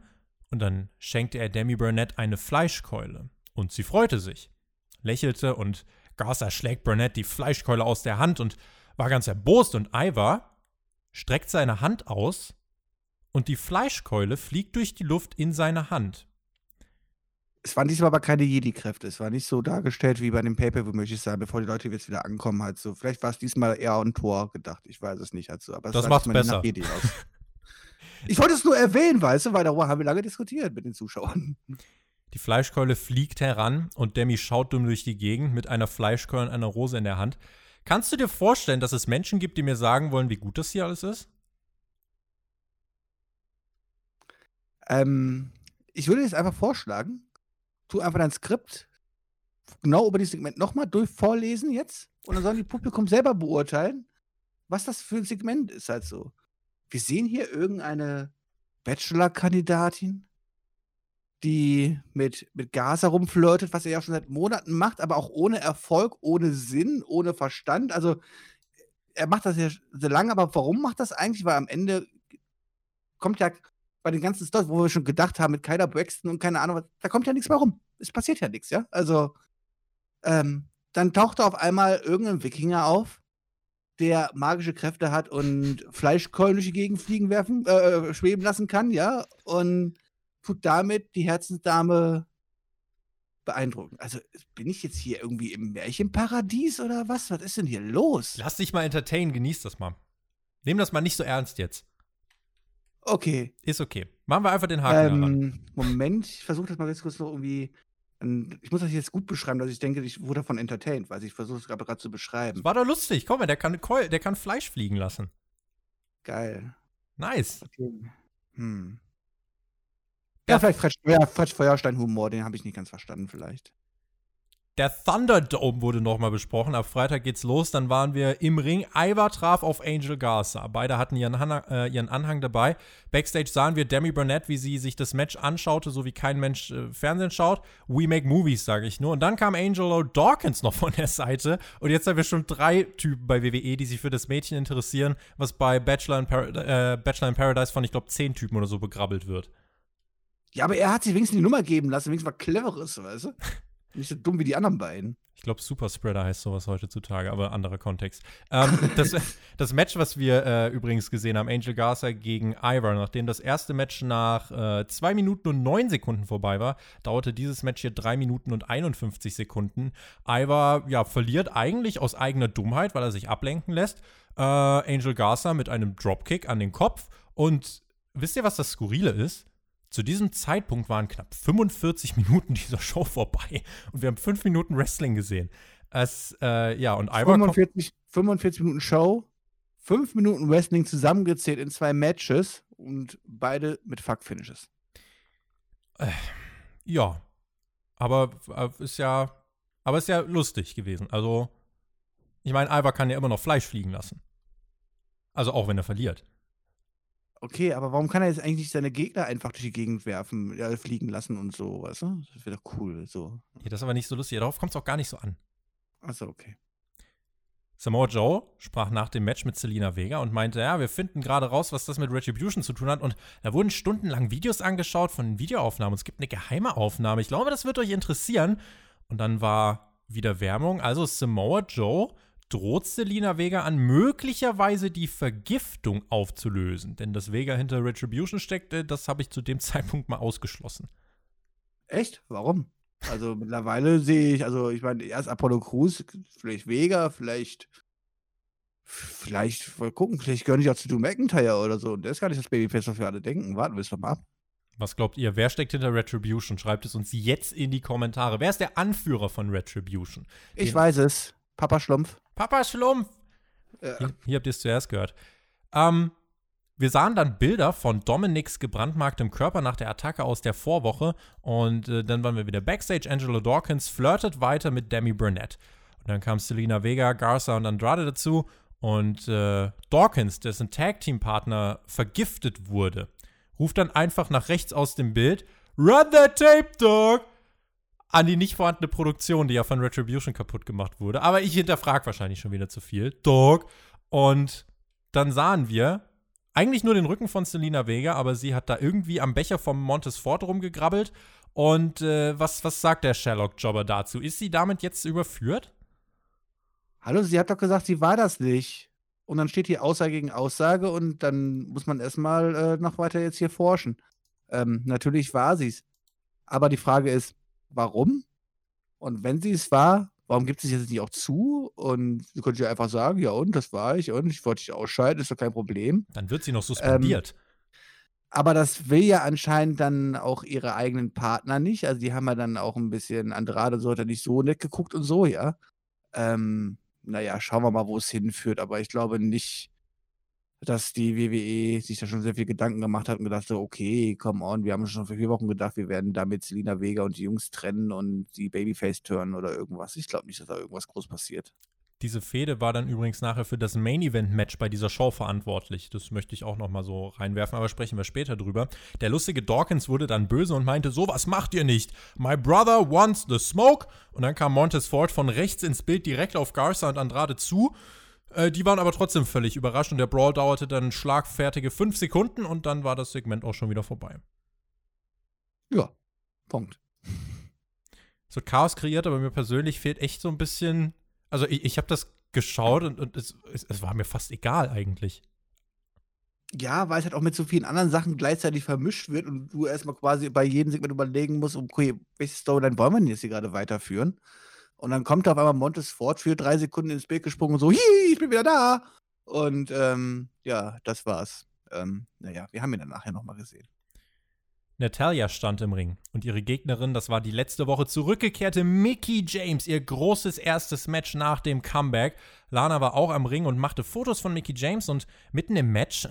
Und dann schenkte er Demi Burnett eine Fleischkeule. Und sie freute sich lächelte und Garza schlägt Burnett die Fleischkeule aus der Hand und war ganz erbost und Ivar streckt seine Hand aus und die Fleischkeule fliegt durch die Luft in seine Hand. Es waren diesmal aber keine Jedi-Kräfte. Es war nicht so dargestellt wie bei dem Pay-Per-View, möchte ich sagen, bevor die Leute jetzt wieder ankommen. Halt so. Vielleicht war es diesmal eher ein Tor gedacht. Ich weiß es nicht. Halt so. aber es Das macht's diesmal nicht nach besser. Jedi aus. Ich wollte es nur erwähnen, weißt du, weil darüber haben wir lange diskutiert mit den Zuschauern. Die Fleischkeule fliegt heran und Demi schaut dumm durch die Gegend mit einer Fleischkeule und einer Rose in der Hand. Kannst du dir vorstellen, dass es Menschen gibt, die mir sagen wollen, wie gut das hier alles ist? Ähm, ich würde jetzt einfach vorschlagen, tu einfach dein Skript genau über dieses Segment nochmal durch vorlesen jetzt und dann sollen die Publikum selber beurteilen, was das für ein Segment ist halt so. Wir sehen hier irgendeine Bachelor-Kandidatin, die mit, mit Gaza rumflirtet, was er ja schon seit Monaten macht, aber auch ohne Erfolg, ohne Sinn, ohne Verstand. Also er macht das ja sehr lange, aber warum macht das eigentlich? Weil am Ende kommt ja bei den ganzen Stories, wo wir schon gedacht haben, mit Kyler Braxton und keine Ahnung, da kommt ja nichts mehr rum. Es passiert ja nichts, ja? Also, ähm, dann taucht auf einmal irgendein Wikinger auf, der magische Kräfte hat und Fleischkeulen durch die Gegend fliegen werfen, äh, schweben lassen kann, ja? Und tut damit die Herzensdame beeindrucken. Also, bin ich jetzt hier irgendwie im Märchenparadies oder was? Was ist denn hier los? Lass dich mal entertainen, genieß das mal. Nimm das mal nicht so ernst jetzt. Okay. Ist okay. Machen wir einfach den Haken daran. Ähm, Moment, ich versuche das mal ganz kurz noch irgendwie. Ähm, Ich muss das jetzt gut beschreiben, dass ich denke, ich wurde davon entertained, weil ich versuche es gerade zu beschreiben. War doch lustig. Komm mal, der kann, Keul- der kann Fleisch fliegen lassen. Geil. Nice. Okay. Hm. Ja. Ja, vielleicht Fred, ja, Fred Feuerstein-Humor, den habe ich nicht ganz verstanden, vielleicht. Der Thunderdome wurde nochmal besprochen. Ab Freitag geht's los. Dann waren wir im Ring. Ivar traf auf Angel Garza. Beide hatten ihren, Hanna, äh, ihren Anhang dabei. Backstage sahen wir Demi Burnett, wie sie sich das Match anschaute, so wie kein Mensch äh, Fernsehen schaut. We make movies, sage ich nur. Und dann kam Angelo Dawkins noch von der Seite. Und jetzt haben wir schon drei Typen bei WWE, die sich für das Mädchen interessieren, was bei Bachelor in, Par äh, Bachelor in Paradise von, ich glaube, zehn Typen oder so begrabbelt wird. Ja, aber er hat sich wenigstens die Nummer geben lassen, wenigstens was Cleveres, weißt du? Nicht so dumm wie die anderen beiden. Ich glaube, Superspreader heißt sowas heutzutage, aber anderer Kontext. Ähm, das, das Match, was wir äh, übrigens gesehen haben, Angel Garza gegen Ivar, nachdem das erste Match nach äh, 2 Minuten und 9 Sekunden vorbei war, dauerte dieses Match hier 3 Minuten und 51 Sekunden. Ivar, ja, verliert eigentlich aus eigener Dummheit, weil er sich ablenken lässt. Äh, Angel Garza mit einem Dropkick an den Kopf. Und wisst ihr, was das Skurrile ist? Zu diesem Zeitpunkt waren knapp 45 Minuten dieser Show vorbei und wir haben 5 Minuten Wrestling gesehen. Es, äh, ja, und Ivar kommt, 45, 45 Minuten Show, 5 Minuten Wrestling zusammengezählt in zwei Matches und beide mit Fuck-Finishes. ja, aber äh, ist ja, aber ist ja lustig gewesen. Also, ich meine, Ivar kann ja immer noch Fleisch fliegen lassen. Also auch wenn er verliert. Okay, aber warum kann er jetzt eigentlich nicht seine Gegner einfach durch die Gegend werfen, ja, fliegen lassen und so, weißt du? Das wäre doch cool, so. Ja, das ist aber nicht so lustig. Darauf kommt es auch gar nicht so an. Achso, okay. Samoa Joe sprach nach dem Match mit Selina Vega und meinte, ja, wir finden gerade raus, was das mit Retribution zu tun hat. Und da wurden stundenlang Videos angeschaut von Videoaufnahmen. Es gibt eine geheime Aufnahme. Ich glaube, das wird euch interessieren. Und dann war wieder Werbung. Also Samoa Joe droht Selina Vega an, möglicherweise die Vergiftung aufzulösen. Denn dass Vega hinter Retribution steckte, das habe ich zu dem Zeitpunkt mal ausgeschlossen. Echt? Warum? Also mittlerweile sehe ich, also ich meine, erst Apollo Crews, vielleicht Vega, vielleicht, vielleicht, mal gucken, vielleicht gehöre ich auch zu Drew McIntyre oder so. Und der ist gar nicht das Babyface, was wir alle denken. Warten wir es doch mal ab. Was glaubt ihr? Wer steckt hinter Retribution? Schreibt es uns jetzt in die Kommentare. Wer ist der Anführer von Retribution? Ich Den- weiß es. Papa Schlumpf. Papa Schlumpf. Ja. Hier, hier habt ihr es zuerst gehört. Ähm, wir sahen dann Bilder von Dominics gebrandmarktem Körper nach der Attacke aus der Vorwoche und äh, dann waren wir wieder backstage. Angelo Dawkins flirtet weiter mit Demi Burnett. Und dann kam Selena Vega, Garza und Andrade dazu und äh, Dawkins, dessen Tag-Team-Partner vergiftet wurde, ruft dann einfach nach rechts aus dem Bild: Run that tape, dog! An die nicht vorhandene Produktion, die ja von Retribution kaputt gemacht wurde. Aber ich hinterfrage wahrscheinlich schon wieder zu viel. Dog. Und dann sahen wir eigentlich nur den Rücken von Selena Vega, aber sie hat da irgendwie am Becher vom Montesfort rumgegrabbelt. Und äh, was, was sagt der Sherlock-Jobber dazu? Ist sie damit jetzt überführt? Hallo, sie hat doch gesagt, sie war das nicht. Und dann steht hier Aussage gegen Aussage und dann muss man erstmal äh, noch weiter jetzt hier forschen. Ähm, natürlich war sie es. Aber die Frage ist, warum? Und wenn sie es war, warum gibt sie es jetzt nicht auch zu? Und sie könnte ja einfach sagen, ja und, das war ich und ich wollte dich ausschalten, ist doch kein Problem. Dann wird sie noch suspendiert. Ähm, aber das will ja anscheinend dann auch ihre eigenen Partner nicht. Also die haben ja dann auch ein bisschen, Andrade so hat er nicht so nett geguckt und so, ja. Ähm, naja, schauen wir mal, wo es hinführt. Aber ich glaube nicht, dass die WWE sich da schon sehr viel Gedanken gemacht hat und gedacht so, okay, come on, wir haben schon vor vier Wochen gedacht, wir werden damit Selina Vega und die Jungs trennen und die Babyface turnen oder irgendwas. Ich glaube nicht, dass da irgendwas groß passiert. Diese Fehde war dann übrigens nachher für das Main Event Match bei dieser Show verantwortlich. Das möchte ich auch noch mal so reinwerfen, aber sprechen wir später drüber. Der lustige Dawkins wurde dann böse und meinte, sowas macht ihr nicht. My brother wants the smoke. Und dann kam Montez Ford von rechts ins Bild direkt auf Garza und Andrade zu. Äh, die waren aber trotzdem völlig überrascht und der Brawl dauerte dann schlagfertige fünf Sekunden und dann war das Segment auch schon wieder vorbei. Ja, Punkt. So Chaos kreiert, aber mir persönlich fehlt echt so ein bisschen also ich, ich habe das geschaut und, und es, es, es, war mir fast egal eigentlich. Ja, weil es halt auch mit so vielen anderen Sachen gleichzeitig vermischt wird und du erstmal quasi bei jedem Segment überlegen musst, okay, welche Storyline wollen wir denn jetzt hier gerade weiterführen? Und dann kommt auf einmal Montes Ford für drei Sekunden ins Bild gesprungen und so, ich bin wieder da. Und ähm, ja, das war's. Ähm, naja, wir haben ihn dann nachher nochmal gesehen. Natalia stand im Ring und ihre Gegnerin, das war die letzte Woche zurückgekehrte Mickey James, ihr großes erstes Match nach dem Comeback. Lana war auch am Ring und machte Fotos von Mickey James und mitten im Match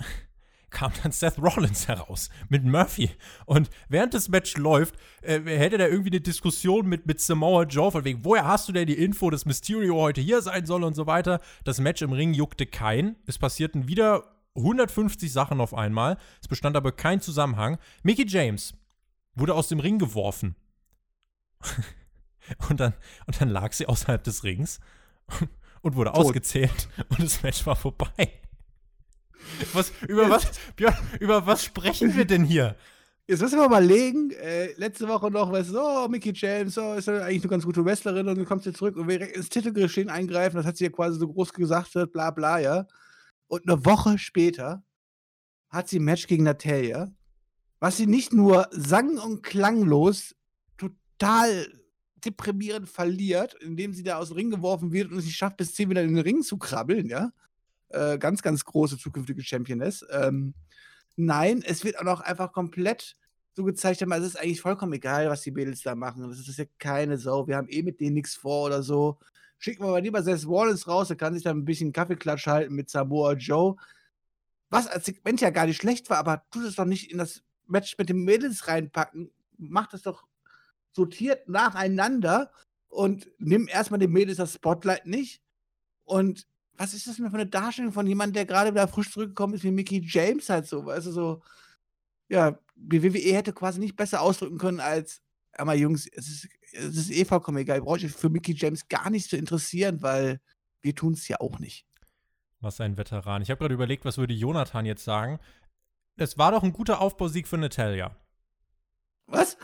kam dann Seth Rollins heraus mit Murphy. Und während das Match läuft, äh, hätte da irgendwie eine Diskussion mit, mit Samoa Joe, von wegen, woher hast du denn die Info, dass Mysterio heute hier sein soll und so weiter. Das Match im Ring juckte kein. Es passierten wieder 150 Sachen auf einmal. Es bestand aber kein Zusammenhang. Mickey James wurde aus dem Ring geworfen. und, dann, und dann lag sie außerhalb des Rings und wurde Tot. ausgezählt und das Match war vorbei. Was, über, was, Björn, über was sprechen wir denn hier? Jetzt müssen wir mal überlegen, äh, letzte Woche noch, weißt du, oh, Mickey James, oh, ist ja eigentlich eine ganz gute Wrestlerin und dann kommt sie zurück und will ins Titelgeschehen eingreifen, das hat sie ja quasi so groß gesagt, bla bla, ja. Und eine Woche später hat sie ein Match gegen Natalia, was sie nicht nur sang- und klanglos total deprimierend verliert, indem sie da aus dem Ring geworfen wird und es nicht schafft, bis 10 wieder in den Ring zu krabbeln, ja. Äh, ganz, ganz große zukünftige Championess. Ähm, nein, es wird auch noch einfach komplett so gezeigt haben, also es ist eigentlich vollkommen egal, was die Mädels da machen. Das ist ja keine Sau. Wir haben eh mit denen nichts vor oder so schicken wir mal lieber Seth Rollins raus, der kann sich dann ein bisschen Kaffeeklatsch halten mit Samoa Joe. Was als Segment ja gar nicht schlecht war, aber tut es doch nicht in das Match mit den Mädels reinpacken. Macht es doch sortiert nacheinander und nimm erstmal den Mädels das Spotlight nicht. Und was ist das denn für eine Darstellung von jemandem, der gerade wieder frisch zurückgekommen ist, wie Mickey James halt so, weißt du, so, ja, die WWE hätte quasi nicht besser ausdrücken können als, aber Jungs, es ist es ist eh vollkommen egal. Ich brauche euch für Mickey James gar nicht zu interessieren, weil wir tun es ja auch nicht. Was ein Veteran. Ich habe gerade überlegt, was würde Jonathan jetzt sagen. Es war doch ein guter Aufbausieg für Natalia. Was?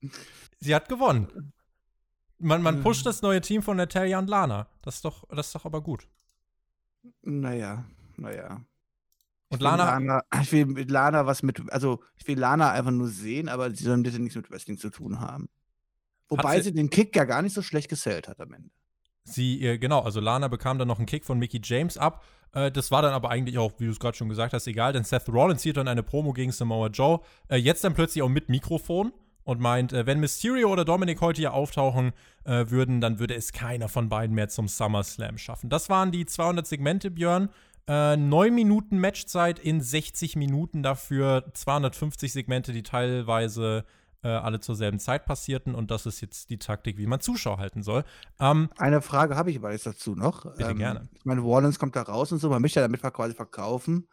Sie hat gewonnen. Man, man pusht hm. das neue Team von Natalia und Lana. Das ist doch, das ist doch aber gut. Naja, naja. Und Lana, Lana, Ich will mit Lana was mit, also ich will Lana einfach nur sehen, aber sie sollen bitte nichts mit Wrestling zu tun haben. Wobei sie, sie, den Kick ja gar nicht so schlecht gesellt hat am Ende. Sie, genau, also Lana bekam dann noch einen Kick von Mickey James ab. Äh, das war dann aber eigentlich auch, wie du es gerade schon gesagt hast, egal, denn Seth Rollins hielt dann eine Promo gegen Samoa Joe. Äh, jetzt dann plötzlich auch mit Mikrofon und meint, äh, wenn Mysterio oder Dominic heute hier auftauchen würden, dann würde es keiner von beiden mehr zum SummerSlam schaffen. Das waren die 200 Segmente, Björn. Äh, 9 Minuten Matchzeit in 60 Minuten, dafür 250 Segmente, die teilweise äh, alle zur selben Zeit passierten. Und das ist jetzt die Taktik, wie man Zuschauer halten soll. Ähm, Eine Frage habe ich aber jetzt dazu noch. Bitte ähm, gerne. Ich meine, Warlands kommt da raus und so, man möchte ja damit quasi verkaufen,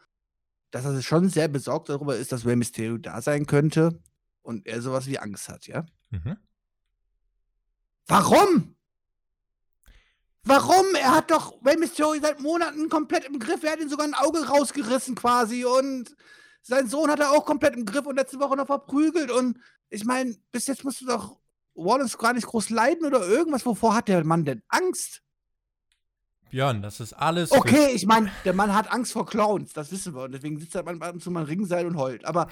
dass er schon sehr besorgt darüber ist, dass Rey Mysterio da sein könnte und er sowas wie Angst hat, ja? mhm. Warum? Warum? Er hat doch Rey Mysterio seit Monaten komplett im Griff. Er hat ihm sogar ein Auge rausgerissen quasi und sein Sohn hat er auch komplett im Griff und letzte Woche noch verprügelt. Und ich meine, bis jetzt musst du doch Wallace gar nicht groß leiden oder irgendwas. Wovor hat der Mann denn Angst? Björn, das ist alles. Okay, ich meine, der Mann hat Angst vor Clowns, das wissen wir. Und deswegen sitzt er ab und zu mal Ringseil und heult. Aber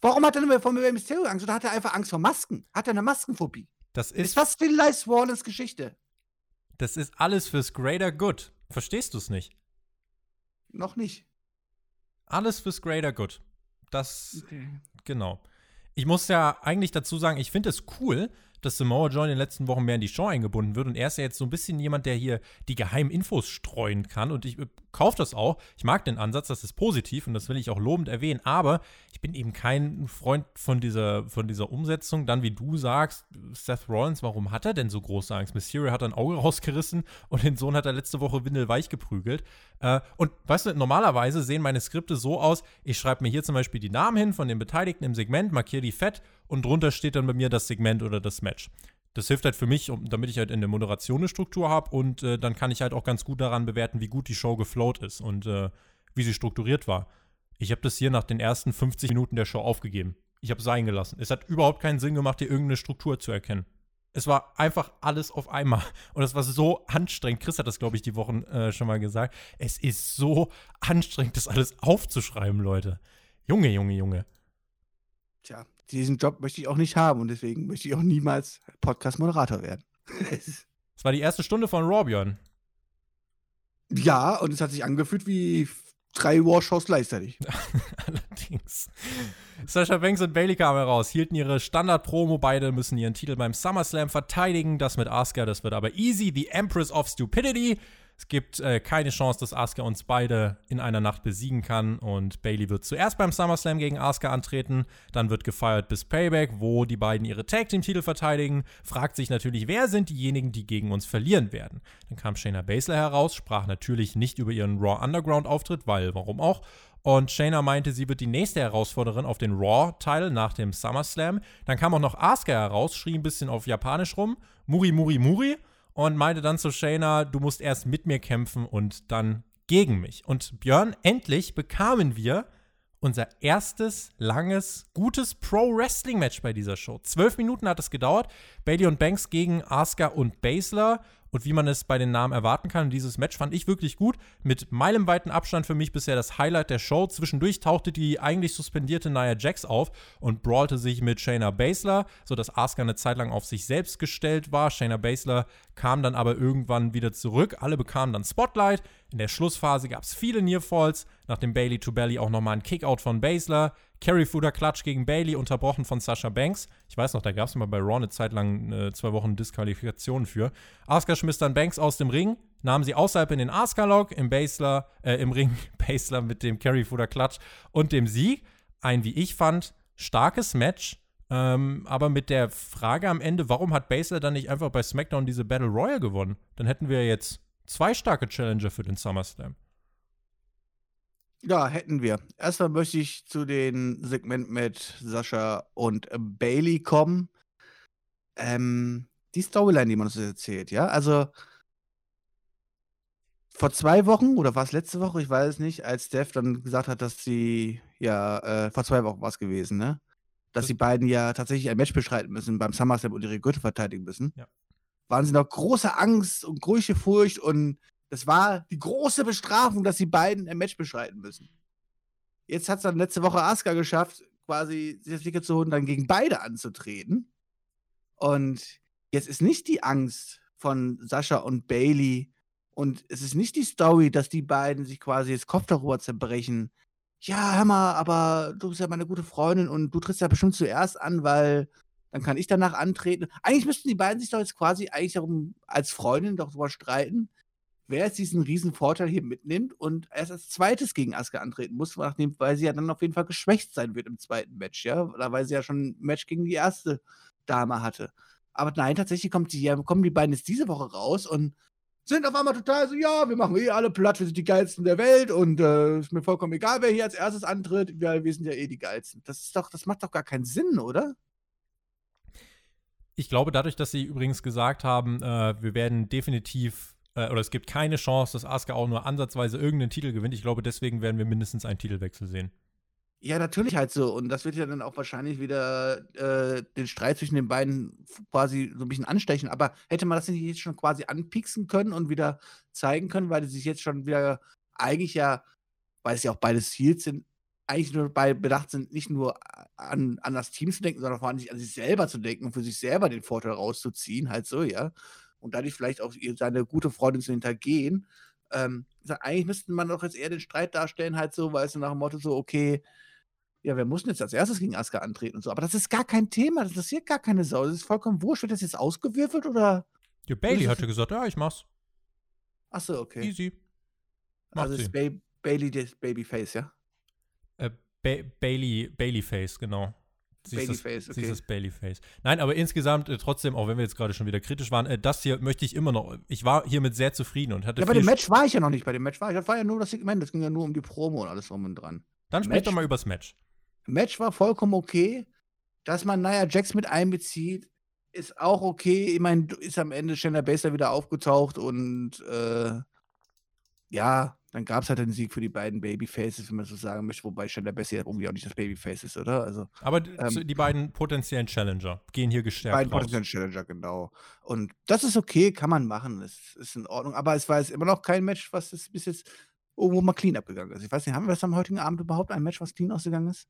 warum hat er denn vor Rey Mysterio Angst? Oder hat er einfach Angst vor Masken? Hat er eine Maskenphobie? Das Ist ist, das Still Lies Wallace Geschichte? das ist alles fürs Greater Good. Verstehst du es nicht? Noch nicht. Alles fürs Greater Good. Das, genau. Ich muss ja eigentlich dazu sagen, ich finde es cool, dass Samoa Joe in den letzten Wochen mehr in die Show eingebunden wird. Und er ist ja jetzt so ein bisschen jemand, der hier die geheimen Infos streuen kann. Und ich äh, kaufe das auch. Ich mag den Ansatz, das ist positiv und das will ich auch lobend erwähnen. Aber ich bin eben kein Freund von dieser, von dieser Umsetzung. Dann, wie du sagst, Seth Rollins, warum hat er denn so große Angst? Mysterio hat ein Auge rausgerissen und den Sohn hat er letzte Woche windelweich geprügelt. Äh, und weißt du, normalerweise sehen meine Skripte so aus, ich schreibe mir hier zum Beispiel die Namen hin von den Beteiligten im Segment, markiere die fett und drunter steht dann bei mir das Segment oder das Match. Das hilft halt für mich, um, damit ich halt in der Moderation eine Struktur habe und äh, dann kann ich halt auch ganz gut daran bewerten, wie gut die Show geflowt ist und äh, wie sie strukturiert war. Ich habe das hier nach den ersten 50 Minuten der Show aufgegeben. Ich habe es sein gelassen. Es hat überhaupt keinen Sinn gemacht, hier irgendeine Struktur zu erkennen. Es war einfach alles auf einmal. Und es war so anstrengend. Chris hat das, glaube ich, die Wochen äh, schon mal gesagt. Es ist so anstrengend, das alles aufzuschreiben, Leute. Junge, Junge, Junge. Tja, diesen Job möchte ich auch nicht haben und deswegen möchte ich auch niemals Podcast-Moderator werden. Es war die erste Stunde von Björn. ja, und es hat sich angefühlt wie drei Warshows gleichzeitig. Allerdings. Sasha Banks und Bailey kamen heraus, hielten ihre Standard-Promo. Beide müssen ihren Titel beim SummerSlam verteidigen. Das mit Asuka, das wird aber easy. The Empress of Stupidity. Es gibt äh, keine Chance, dass Asuka uns beide in einer Nacht besiegen kann. Und Bailey wird zuerst beim SummerSlam gegen Asuka antreten. Dann wird gefeiert bis Payback, wo die beiden ihre Tag-Team-Titel verteidigen. Fragt sich natürlich, wer sind diejenigen, die gegen uns verlieren werden. Dann kam Shayna Baszler heraus, sprach natürlich nicht über ihren Raw Underground-Auftritt, weil warum auch. Und Shayna meinte, sie wird die nächste Herausforderin auf den Raw-Teil nach dem SummerSlam. Dann kam auch noch Asuka heraus, schrie ein bisschen auf Japanisch rum. Muri, Muri, Muri und meinte dann zu Shayna, du musst erst mit mir kämpfen und dann gegen mich. Und Björn, endlich bekamen wir unser erstes langes, gutes Pro-Wrestling-Match bei dieser Show. Zwölf Minuten hat es gedauert. Bailey und Banks gegen Asuka und Baszler. Und wie man es bei den Namen erwarten kann, dieses Match fand ich wirklich gut. Mit meilenweiten Abstand für mich bisher das Highlight der Show. Zwischendurch tauchte die eigentlich suspendierte Nia Jax auf und brawlte sich mit Shayna Baszler, sodass Asuka eine Zeit lang auf sich selbst gestellt war. Shayna Baszler kam dann aber irgendwann wieder zurück. Alle bekamen dann Spotlight. In der Schlussphase gab es viele Nearfalls. Nach dem Bailey to Belly auch nochmal ein Kickout von Baszler. Carry Fooder Klatsch gegen Bailey, unterbrochen von Sasha Banks. Ich weiß noch, da gab es mal bei Raw eine Zeit lang äh, zwei Wochen Disqualifikation für. Asuka schmiss dann Banks aus dem Ring, nahm sie außerhalb in den Asuka-Log, im Baszler, äh, im Ring Baszler mit dem Carry Fooder Klatsch und dem Sieg. Ein, wie ich fand, starkes Match. Ähm, aber mit der Frage am Ende, warum hat Baszler dann nicht einfach bei SmackDown diese Battle Royale gewonnen? Dann hätten wir jetzt zwei starke Challenger für den SummerSlam. Ja, hätten wir. Erstmal möchte ich zu den Segment mit Sascha und äh, Bailey kommen. Ähm, die Storyline, die man uns erzählt, ja. Also vor zwei Wochen oder war es letzte Woche, ich weiß es nicht, als Steph dann gesagt hat, dass sie, ja, äh, vor zwei Wochen war es gewesen, ne? Dass Das- die beiden ja tatsächlich ein Match beschreiten müssen beim SummerSlam und ihre Gürtel verteidigen müssen. Ja. Waren sie noch große Angst und große Furcht und das war die große Bestrafung, dass die beiden ein Match beschreiten müssen. Jetzt hat es dann letzte Woche Asuka geschafft, quasi sich das Ticket zu holen, dann gegen beide anzutreten. Und jetzt ist nicht die Angst von Sascha und Bailey und es ist nicht die Story, dass die beiden sich quasi jetzt Kopf darüber zerbrechen. Ja, hör mal, aber du bist ja meine gute Freundin und du trittst ja bestimmt zuerst an, weil dann kann ich danach antreten. Eigentlich müssten die beiden sich doch jetzt quasi eigentlich darum als Freundin doch drüber streiten, wer jetzt diesen riesen Vorteil hier mitnimmt und erst als zweites gegen Asuka antreten muss, nachdem, weil sie ja dann auf jeden Fall geschwächt sein wird im zweiten Match, ja, oder weil sie ja schon ein Match gegen die erste Dame hatte. Aber nein, tatsächlich kommt die, kommen die beiden jetzt diese Woche raus und sind auf einmal total so, ja, wir machen eh alle platt, wir sind die geilsten der Welt und äh, ist mir vollkommen egal, wer hier als erstes antritt, wir, wir sind ja eh die geilsten. Das ist doch, das macht doch gar keinen Sinn, oder? Ich glaube, dadurch, dass sie übrigens gesagt haben, äh, wir werden definitiv äh, oder es gibt keine Chance, dass Asuka auch nur ansatzweise irgendeinen Titel gewinnt. Ich glaube, deswegen werden wir mindestens einen Titelwechsel sehen. Ja, natürlich halt so. Und das wird ja dann auch wahrscheinlich wieder äh, den Streit zwischen den beiden quasi so ein bisschen anstechen. Aber hätte man das nicht jetzt schon quasi anpieksen können und wieder zeigen können, weil die sich jetzt schon wieder eigentlich ja, weil es ja auch beide Ziels sind, eigentlich nur bei bedacht sind, nicht nur an, an das Team zu denken, sondern vor allem an sich selber zu denken und für sich selber den Vorteil rauszuziehen, halt so, ja. Und dadurch vielleicht auch seine gute Freundin zu hintergehen. Ähm, eigentlich müsste man doch jetzt eher den Streit darstellen, halt so, weil es nach dem Motto so, okay, ja, wir mussten jetzt als erstes gegen Asuka antreten und so. Aber das ist gar kein Thema, das interessiert gar keine Sau. Das ist vollkommen wurscht. Wird das jetzt ausgewürfelt oder? Ja, Bailey hatte gesagt, ja, ich mach's. Achso, okay. Easy. Macht also ist ba Bailey das Babyface, ja? Ba Bailey, Baileyface, genau. Babyface, okay. Sie ist das Baileyface. Nein, aber insgesamt äh, trotzdem, auch wenn wir jetzt gerade schon wieder kritisch waren, äh, das hier möchte ich immer noch. Ich war hiermit sehr zufrieden und hatte. Ja, bei dem Match war ich ja noch nicht. Bei dem Match war ich. Das war ja nur das Segment. Das ging ja nur um die Promo und alles rum und dran. Dann sprich doch mal übers Match. Match war vollkommen okay. Dass man Nia Jax mit einbezieht, ist auch okay. Ich meine, ist am Ende Shayna Baszler wieder aufgetaucht und äh, ja, dann gab es halt den Sieg für die beiden Babyfaces, wenn man so sagen möchte, wobei Shayna Baszler irgendwie auch nicht das Babyface ist, oder? Also, Aber ähm, die beiden potenziellen Challenger gehen hier gestärkt Die beiden raus. potenziellen Challenger, genau. Und das ist okay, kann man machen, das ist in Ordnung. Aber es war jetzt immer noch kein Match, was es bis jetzt irgendwo mal clean abgegangen ist. Ich weiß nicht, haben wir das am heutigen Abend überhaupt ein Match, was clean ausgegangen ist?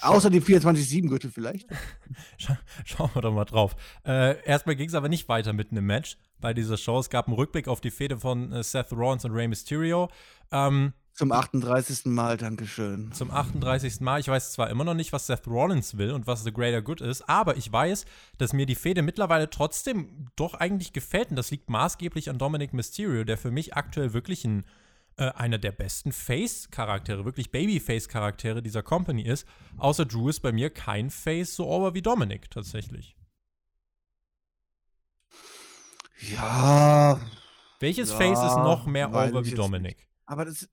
Schau Außer die 24-7-Gürtel vielleicht. Schau, schauen wir doch mal drauf. Äh, erstmal ging es aber nicht weiter mit einem Match bei dieser Show. Es gab einen Rückblick auf die Fehde von äh, Seth Rollins und Rey Mysterio. Ähm, zum 38. Mal, Dankeschön. Zum 38. Mal. Ich weiß zwar immer noch nicht, was Seth Rollins will und was The Greater Good ist, aber ich weiß, dass mir die Fehde mittlerweile trotzdem doch eigentlich gefällt. Und das liegt maßgeblich an Dominic Mysterio, der für mich aktuell wirklich ein äh, einer der besten Face-Charaktere, wirklich Baby-Face-Charaktere dieser Company ist. Außer Drew ist bei mir kein Face so over wie Dominic tatsächlich. Ja. Welches ja, Face ist noch mehr over wie Dominic? Nicht. Aber das.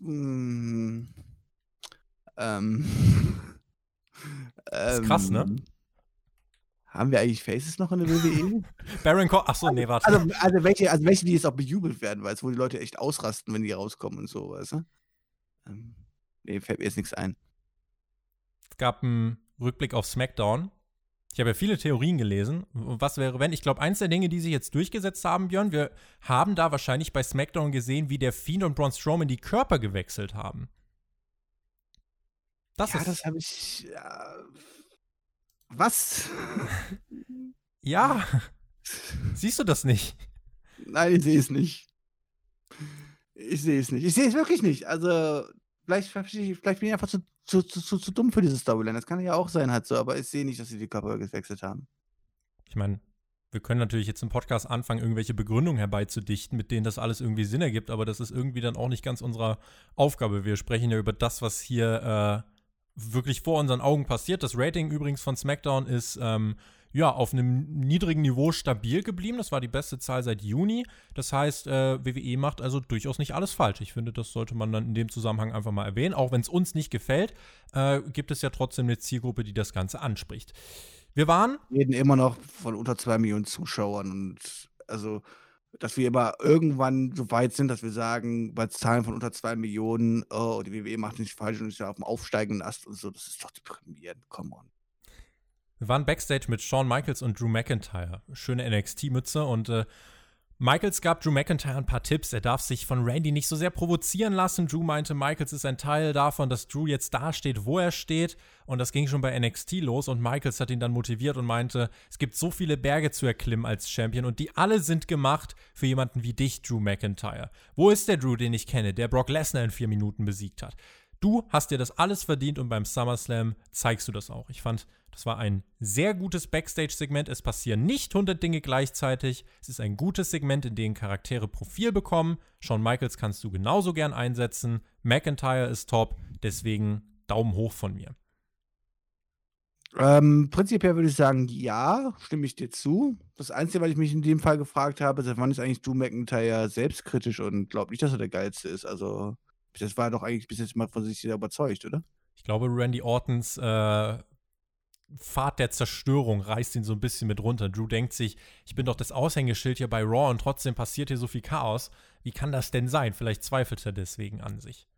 Mh, mm, ähm. Das ist krass, ne? Haben wir eigentlich Faces noch in der WWE? Baron Corbin, achso, nee, warte. Also, also, welche, also welche, die jetzt auch bejubelt werden, weil es wo die Leute echt ausrasten, wenn die rauskommen und so, weißt du? Ähm, nee, fällt mir jetzt nichts ein. Es gab einen Rückblick auf SmackDown. Ich habe ja viele Theorien gelesen. Was wäre, wenn? Ich glaube, eins der Dinge, die sich jetzt durchgesetzt haben, Björn, wir haben da wahrscheinlich bei SmackDown gesehen, wie der Fiend und Braun Strowman die Körper gewechselt haben. Das ja, ist, das habe ich. Ja, was? Ja. Siehst du das nicht? Nein, ich sehe es nicht. Ich sehe es nicht. Ich sehe es wirklich nicht. Also, vielleicht, vielleicht bin ich einfach zu, zu, zu, zu dumm für diese Storyline. Das kann ja auch sein, halt so, aber ich sehe nicht, dass sie die Körper gewechselt haben. Ich meine, wir können natürlich jetzt im Podcast anfangen, irgendwelche Begründungen herbeizudichten, mit denen das alles irgendwie Sinn ergibt, aber das ist irgendwie dann auch nicht ganz unsere Aufgabe. Wir sprechen ja über das, was hier äh, wirklich vor unseren Augen passiert. Das Rating übrigens von SmackDown ist ähm, ja auf einem niedrigen Niveau stabil geblieben. Das war die beste Zahl seit Juni. Das heißt, äh, WWE macht also durchaus nicht alles falsch. Ich finde, das sollte man dann in dem Zusammenhang einfach mal erwähnen. Auch wenn es uns nicht gefällt, äh, gibt es ja trotzdem eine Zielgruppe, die das Ganze anspricht. Wir waren. Wir reden immer noch von unter zwei Millionen Zuschauern und also dass wir immer irgendwann so weit sind, dass wir sagen, bei Zahlen von unter zwei Millionen, oh, die WWE macht nicht falsch und ist ja auf dem aufsteigenden Ast und so, das ist doch deprimierend, come on. Wir waren Backstage mit Shawn Michaels und Drew McIntyre. Schöne NXT-Mütze und äh, Michaels gab Drew McIntyre ein paar Tipps. Er darf sich von Randy nicht so sehr provozieren lassen. Drew meinte, Michaels ist ein Teil davon, dass Drew jetzt da steht, wo er steht. Und das ging schon bei NXT los. Und Michaels hat ihn dann motiviert und meinte, es gibt so viele Berge zu erklimmen als Champion. Und die alle sind gemacht für jemanden wie dich, Drew McIntyre. Wo ist der Drew, den ich kenne, der Brock Lesnar in vier Minuten besiegt hat? Du hast dir das alles verdient und beim SummerSlam zeigst du das auch. Ich fand, das war ein sehr gutes Backstage-Segment. Es passieren nicht 100 Dinge gleichzeitig. Es ist ein gutes Segment, in dem Charaktere Profil bekommen. Shawn Michaels kannst du genauso gern einsetzen. McIntyre ist top. Deswegen Daumen hoch von mir. Ähm, prinzipiell würde ich sagen, ja, stimme ich dir zu. Das Einzige, was ich mich in dem Fall gefragt habe, seit wann ist eigentlich Drew McIntyre selbstkritisch und glaubt nicht, dass er der Geilste ist. Also, das war doch eigentlich bis jetzt mal von sich sehr überzeugt, oder? Ich glaube, Randy Ortons äh, Pfad der Zerstörung reißt ihn so ein bisschen mit runter. Drew denkt sich, ich bin doch das Aushängeschild hier bei Raw und trotzdem passiert hier so viel Chaos. Wie kann das denn sein? Vielleicht zweifelt er deswegen an sich.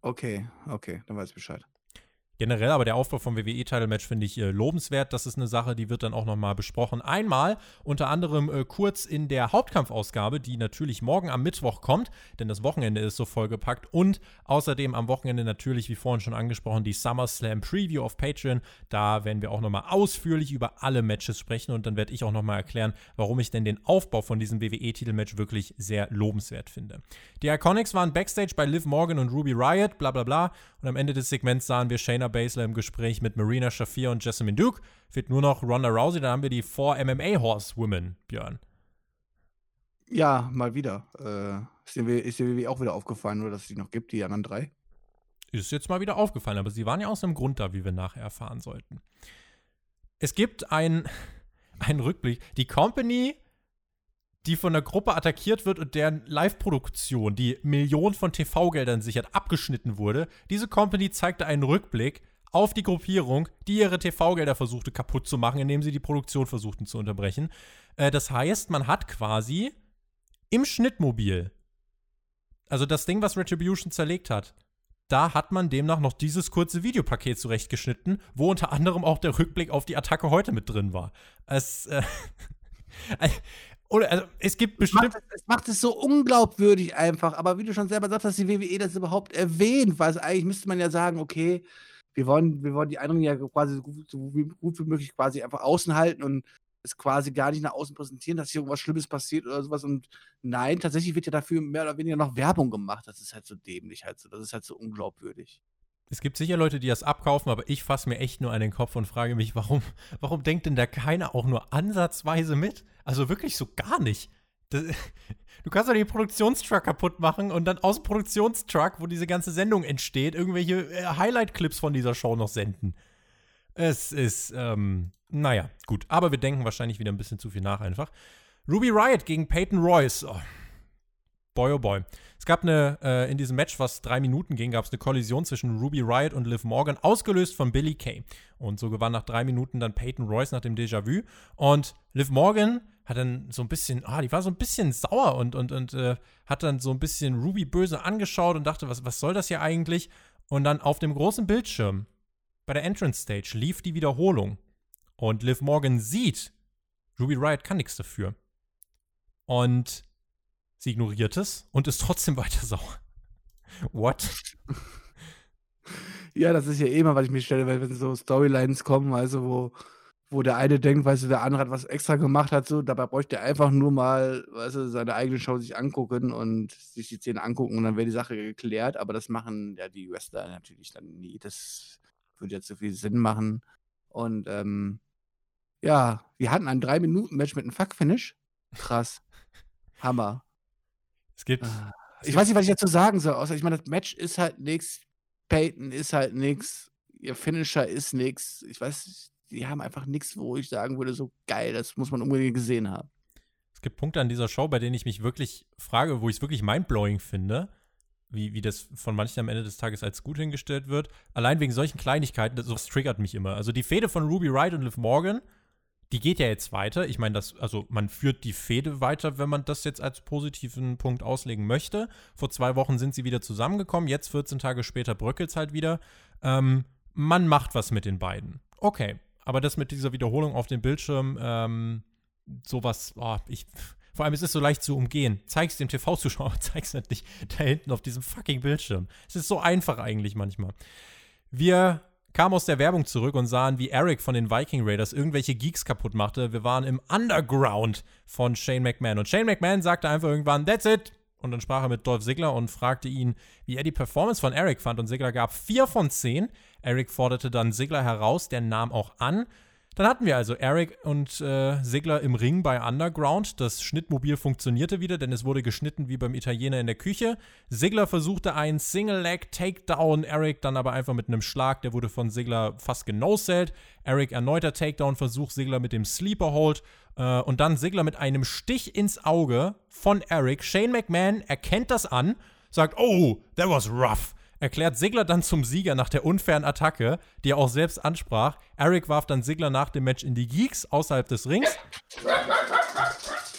Okay, okay, dann weiß ich Bescheid. Generell aber der Aufbau vom WWE-Title-Match finde ich äh, lobenswert. Das ist eine Sache, die wird dann auch nochmal besprochen. Einmal, unter anderem äh, kurz in der Hauptkampfausgabe, die natürlich morgen am Mittwoch kommt, denn das Wochenende ist so vollgepackt. Und außerdem am Wochenende natürlich, wie vorhin schon angesprochen, die SummerSlam Preview auf Patreon. Da werden wir auch nochmal ausführlich über alle Matches sprechen und dann werde ich auch nochmal erklären, warum ich denn den Aufbau von diesem WWE-Titelmatch wirklich sehr lobenswert finde. Die Iconics waren Backstage bei Liv Morgan und Ruby Riot, bla bla bla. Und am Ende des Segments sahen wir Shayna Baszler im Gespräch mit Marina Shafir und Jessamine Duke. Fehlt nur noch Ronda Rousey, dann haben wir die Four MMA Horsewomen, Björn. Ja, mal wieder. Äh, ist, dir, ist dir auch wieder aufgefallen, nur dass es die noch gibt, die anderen drei? Ist jetzt mal wieder aufgefallen, aber sie waren ja aus einem Grund da, wie wir nachher erfahren sollten. Es gibt einen Rückblick. Die Company die von der Gruppe attackiert wird und deren Live-Produktion, die Millionen von TV-Geldern sichert, abgeschnitten wurde. Diese Company zeigte einen Rückblick auf die Gruppierung, die ihre TV-Gelder versuchte kaputt zu machen, indem sie die Produktion versuchten zu unterbrechen. Äh, das heißt, man hat quasi im Schnittmobil, also das Ding, was Retribution zerlegt hat, da hat man demnach noch dieses kurze Videopaket zurechtgeschnitten, wo unter anderem auch der Rückblick auf die Attacke heute mit drin war. Es, äh, Oder also, es gibt bestimmt. Es macht, es so unglaubwürdig einfach. Aber wie du schon selber sagst, dass die WWE das überhaupt erwähnt, weil es eigentlich müsste man ja sagen, okay, wir wollen, wir wollen die Eindrücke ja quasi so gut, so gut wie möglich quasi einfach außen halten und es quasi gar nicht nach außen präsentieren, dass hier irgendwas Schlimmes passiert oder sowas. Und nein, tatsächlich wird ja dafür mehr oder weniger noch Werbung gemacht. Das ist halt so dämlich, halt so. Das ist halt so unglaubwürdig. Es gibt sicher Leute, die das abkaufen, aber ich fasse mir echt nur an den Kopf und frage mich, warum, warum denkt denn da keiner auch nur ansatzweise mit? Also wirklich so gar nicht. Das, du kannst doch den Produktionstruck kaputt machen und dann aus dem Produktionstruck, wo diese ganze Sendung entsteht, irgendwelche äh, Highlight-Clips von dieser Show noch senden. Es ist, ähm, naja, gut. Aber wir denken wahrscheinlich wieder ein bisschen zu viel nach einfach. Ruby Riot gegen Peyton Royce. Oh, boy, oh boy. Es gab eine, äh, in diesem Match, was drei Minuten ging, gab es eine Kollision zwischen Ruby Riot und Liv Morgan, ausgelöst von Billy Kay. Und so gewann nach drei Minuten dann Peyton Royce nach dem Déjà-vu. Und Liv Morgan hat dann so ein bisschen, ah, die war so ein bisschen sauer und, und, und äh, hat dann so ein bisschen Ruby böse angeschaut und dachte, was, was soll das hier eigentlich? Und dann auf dem großen Bildschirm bei der Entrance Stage lief die Wiederholung. Und Liv Morgan sieht, Ruby Riot kann nichts dafür. Und Sie ignoriert es und ist trotzdem weiter sauer. What? Ja, das ist ja eh immer, was ich mir stelle, wenn so Storylines kommen, also wo, wo der eine denkt, weißt du, der andere hat was extra gemacht hat, so, dabei bräuchte er einfach nur mal, weißt du, seine eigene Show sich angucken und sich die Szene angucken und dann wäre die Sache geklärt, aber das machen ja die Wrestler natürlich dann nie. Das würde jetzt so viel Sinn machen. Und ähm, ja, wir hatten ein 3-Minuten-Match mit einem Fuck-Finish. Krass. Hammer. Es gibt. Ah, ich weiß nicht, was ich dazu sagen soll, außer ich meine, das Match ist halt nichts. Peyton ist halt nichts. Ihr Finisher ist nichts. Ich weiß, die haben einfach nichts, wo ich sagen würde, so geil, das muss man unbedingt gesehen haben. Es gibt Punkte an dieser Show, bei denen ich mich wirklich frage, wo ich es wirklich mindblowing finde, wie, wie das von manchen am Ende des Tages als gut hingestellt wird. Allein wegen solchen Kleinigkeiten, das, das triggert mich immer. Also die Fehde von Ruby Wright und Liv Morgan die geht ja jetzt weiter. Ich meine, das, also man führt die Fehde weiter, wenn man das jetzt als positiven Punkt auslegen möchte. Vor zwei Wochen sind sie wieder zusammengekommen, jetzt 14 Tage später bröckelt es halt wieder. Ähm, man macht was mit den beiden. Okay, aber das mit dieser Wiederholung auf dem Bildschirm, ähm, sowas, oh, ich. Vor allem, es ist so leicht zu umgehen. Zeig's dem TV-Zuschauer, zeig's halt nicht da hinten auf diesem fucking Bildschirm. Es ist so einfach eigentlich manchmal. Wir kamen aus der Werbung zurück und sahen, wie Eric von den Viking Raiders irgendwelche Geeks kaputt machte. Wir waren im Underground von Shane McMahon. Und Shane McMahon sagte einfach irgendwann, that's it, Und dann sprach er mit Dolph Ziggler und fragte ihn, wie er die Performance von Eric fand. Und Ziggler gab 4 von 10. Eric forderte dann Ziggler heraus, der nahm auch an. Dann hatten wir also Eric und äh, Sigler im Ring bei Underground. Das Schnittmobil funktionierte wieder, denn es wurde geschnitten wie beim Italiener in der Küche. Sigler versuchte einen Single-Leg-Takedown, Eric dann aber einfach mit einem Schlag, der wurde von Sigler fast genosellt. Eric erneuter Takedown-Versuch, Sigler mit dem Sleeper-Hold äh, und dann Sigler mit einem Stich ins Auge von Eric. Shane McMahon erkennt das an, sagt, oh, that was rough erklärt Sigler dann zum Sieger nach der unfairen Attacke, die er auch selbst ansprach. Eric warf dann Sigler nach dem Match in die Geeks außerhalb des Rings.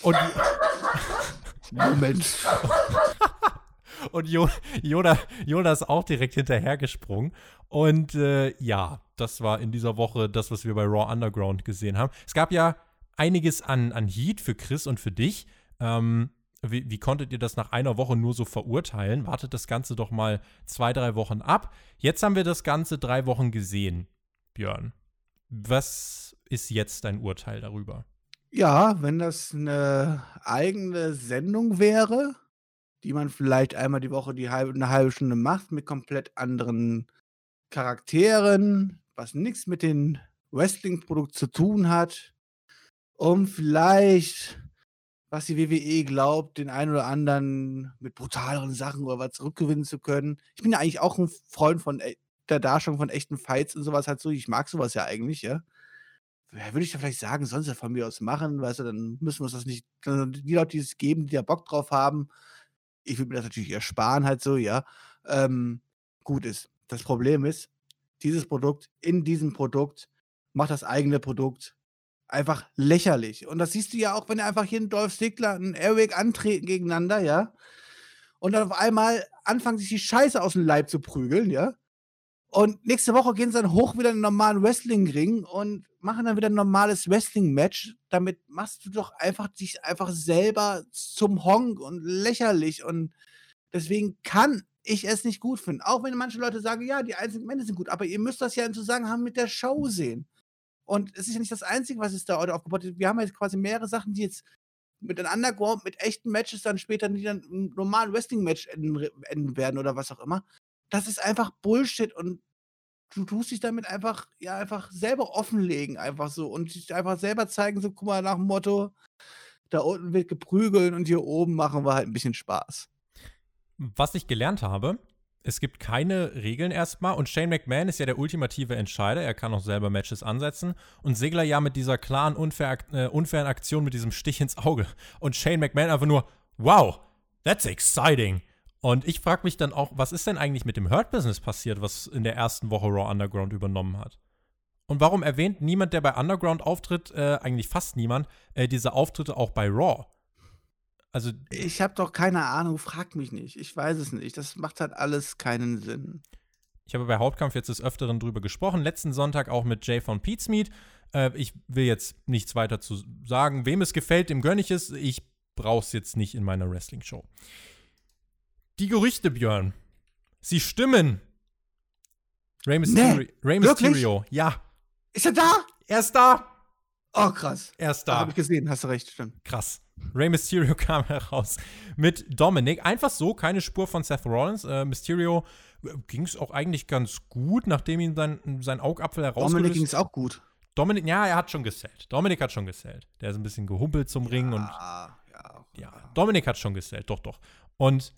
Und. Moment. Und Yoda, Yoda ist auch direkt hinterhergesprungen. Und äh, ja, das war in dieser Woche das, was wir bei Raw Underground gesehen haben. Es gab ja einiges an, an Heat für Chris und für dich. Ähm, wie, wie, konntet ihr das nach einer Woche nur so verurteilen? Wartet das Ganze doch mal zwei, drei Wochen ab. Jetzt haben wir das Ganze drei Wochen gesehen, Björn. Was ist jetzt dein Urteil darüber? Ja, wenn das eine eigene Sendung wäre, die man vielleicht einmal die Woche die halbe, eine halbe Stunde macht mit komplett anderen Charakteren, was nichts mit dem Wrestling-Produkt zu tun hat, um vielleicht was die WWE glaubt, den einen oder anderen mit brutaleren Sachen oder was zurückgewinnen zu können. Ich bin ja eigentlich auch ein Freund von e der Darstellung von echten Fights und sowas halt so. Ich mag sowas ja eigentlich, ja. Ja, würde ich da vielleicht sagen, sonst ja von mir aus machen, weißt du, dann müssen wir uns das nicht, die Leute, die es geben, die da Bock drauf haben, ich würde mir das natürlich ersparen, halt so, ja. Ähm, gut ist. Das Problem ist, dieses Produkt, in diesem Produkt, macht das eigene Produkt einfach lächerlich. Und das siehst du ja auch, wenn einfach hier einen Dolph Ziggler, einen Eric antreten gegeneinander, ja. Und dann auf einmal anfangen, sich die Scheiße aus dem Leib zu prügeln, ja. Und nächste Woche gehen sie dann hoch wieder in einen normalen Wrestling-Ring und machen dann wieder ein normales Wrestling-Match. Damit machst du doch einfach dich einfach selber zum Honk und lächerlich. Und deswegen kann ich es nicht gut finden. Auch wenn manche Leute sagen, ja, die einzelnen Männer sind gut, aber ihr müsst das ja in Zusammenhang mit der Show sehen. Und es ist ja nicht das Einzige, was es da heute aufgebaut hat. Wir haben jetzt quasi mehrere Sachen, die jetzt mit einem Underground, mit echten Matches dann später, die dann im normalen Wrestling-Match enden, enden, werden oder was auch immer. Das ist einfach Bullshit und du tust dich damit einfach, ja, einfach selber offenlegen, einfach so und dich einfach selber zeigen, so, guck mal, nach dem Motto, da unten wird geprügelt und hier oben machen wir halt ein bisschen Spaß. Was ich gelernt habe, es gibt keine Regeln erstmal und Shane McMahon ist ja der ultimative Entscheider. Er kann auch selber Matches ansetzen und Segler ja mit dieser klaren, unfair, äh, unfairen Aktion mit diesem Stich ins Auge. Und Shane McMahon einfach nur, wow, that's exciting. Und ich frage mich dann auch, was ist denn eigentlich mit dem Hurt Business passiert, was in der ersten Woche Raw Underground übernommen hat? Und warum erwähnt niemand, der bei Underground auftritt, äh, eigentlich fast niemand, äh, diese Auftritte auch bei Raw? Also ich habe doch keine Ahnung, frag mich nicht. Ich weiß es nicht. Das macht halt alles keinen Sinn. Ich habe bei Hauptkampf jetzt des Öfteren drüber gesprochen. Letzten Sonntag auch mit Jay von Pizmeet. Äh, ich will jetzt nichts weiter zu sagen. Wem es gefällt, dem gönne ich es. Ich brauche es jetzt nicht in meiner Wrestling-Show. Die Gerüchte, Björn. Sie stimmen. Rey Mysterio. Nee, Rey Mysterio. Ja. Ist er da? Er ist da. Oh, krass. Er ist da. Habe ich gesehen, hast du recht, stimmt. Krass. Rey Mysterio kam heraus mit Dominic. Einfach so, keine Spur von Seth Rollins. Äh, Mysterio äh, ging es auch eigentlich ganz gut, nachdem ihn sein, sein Augapfel herausgelöst Dominic ging es auch gut. Dominik, ja, er hat schon gesellt. Dominik hat schon gesellt. Der ist ein bisschen gehumpelt zum Ring und. Ja, ja. Dominik hat schon gesellt, doch, doch. Und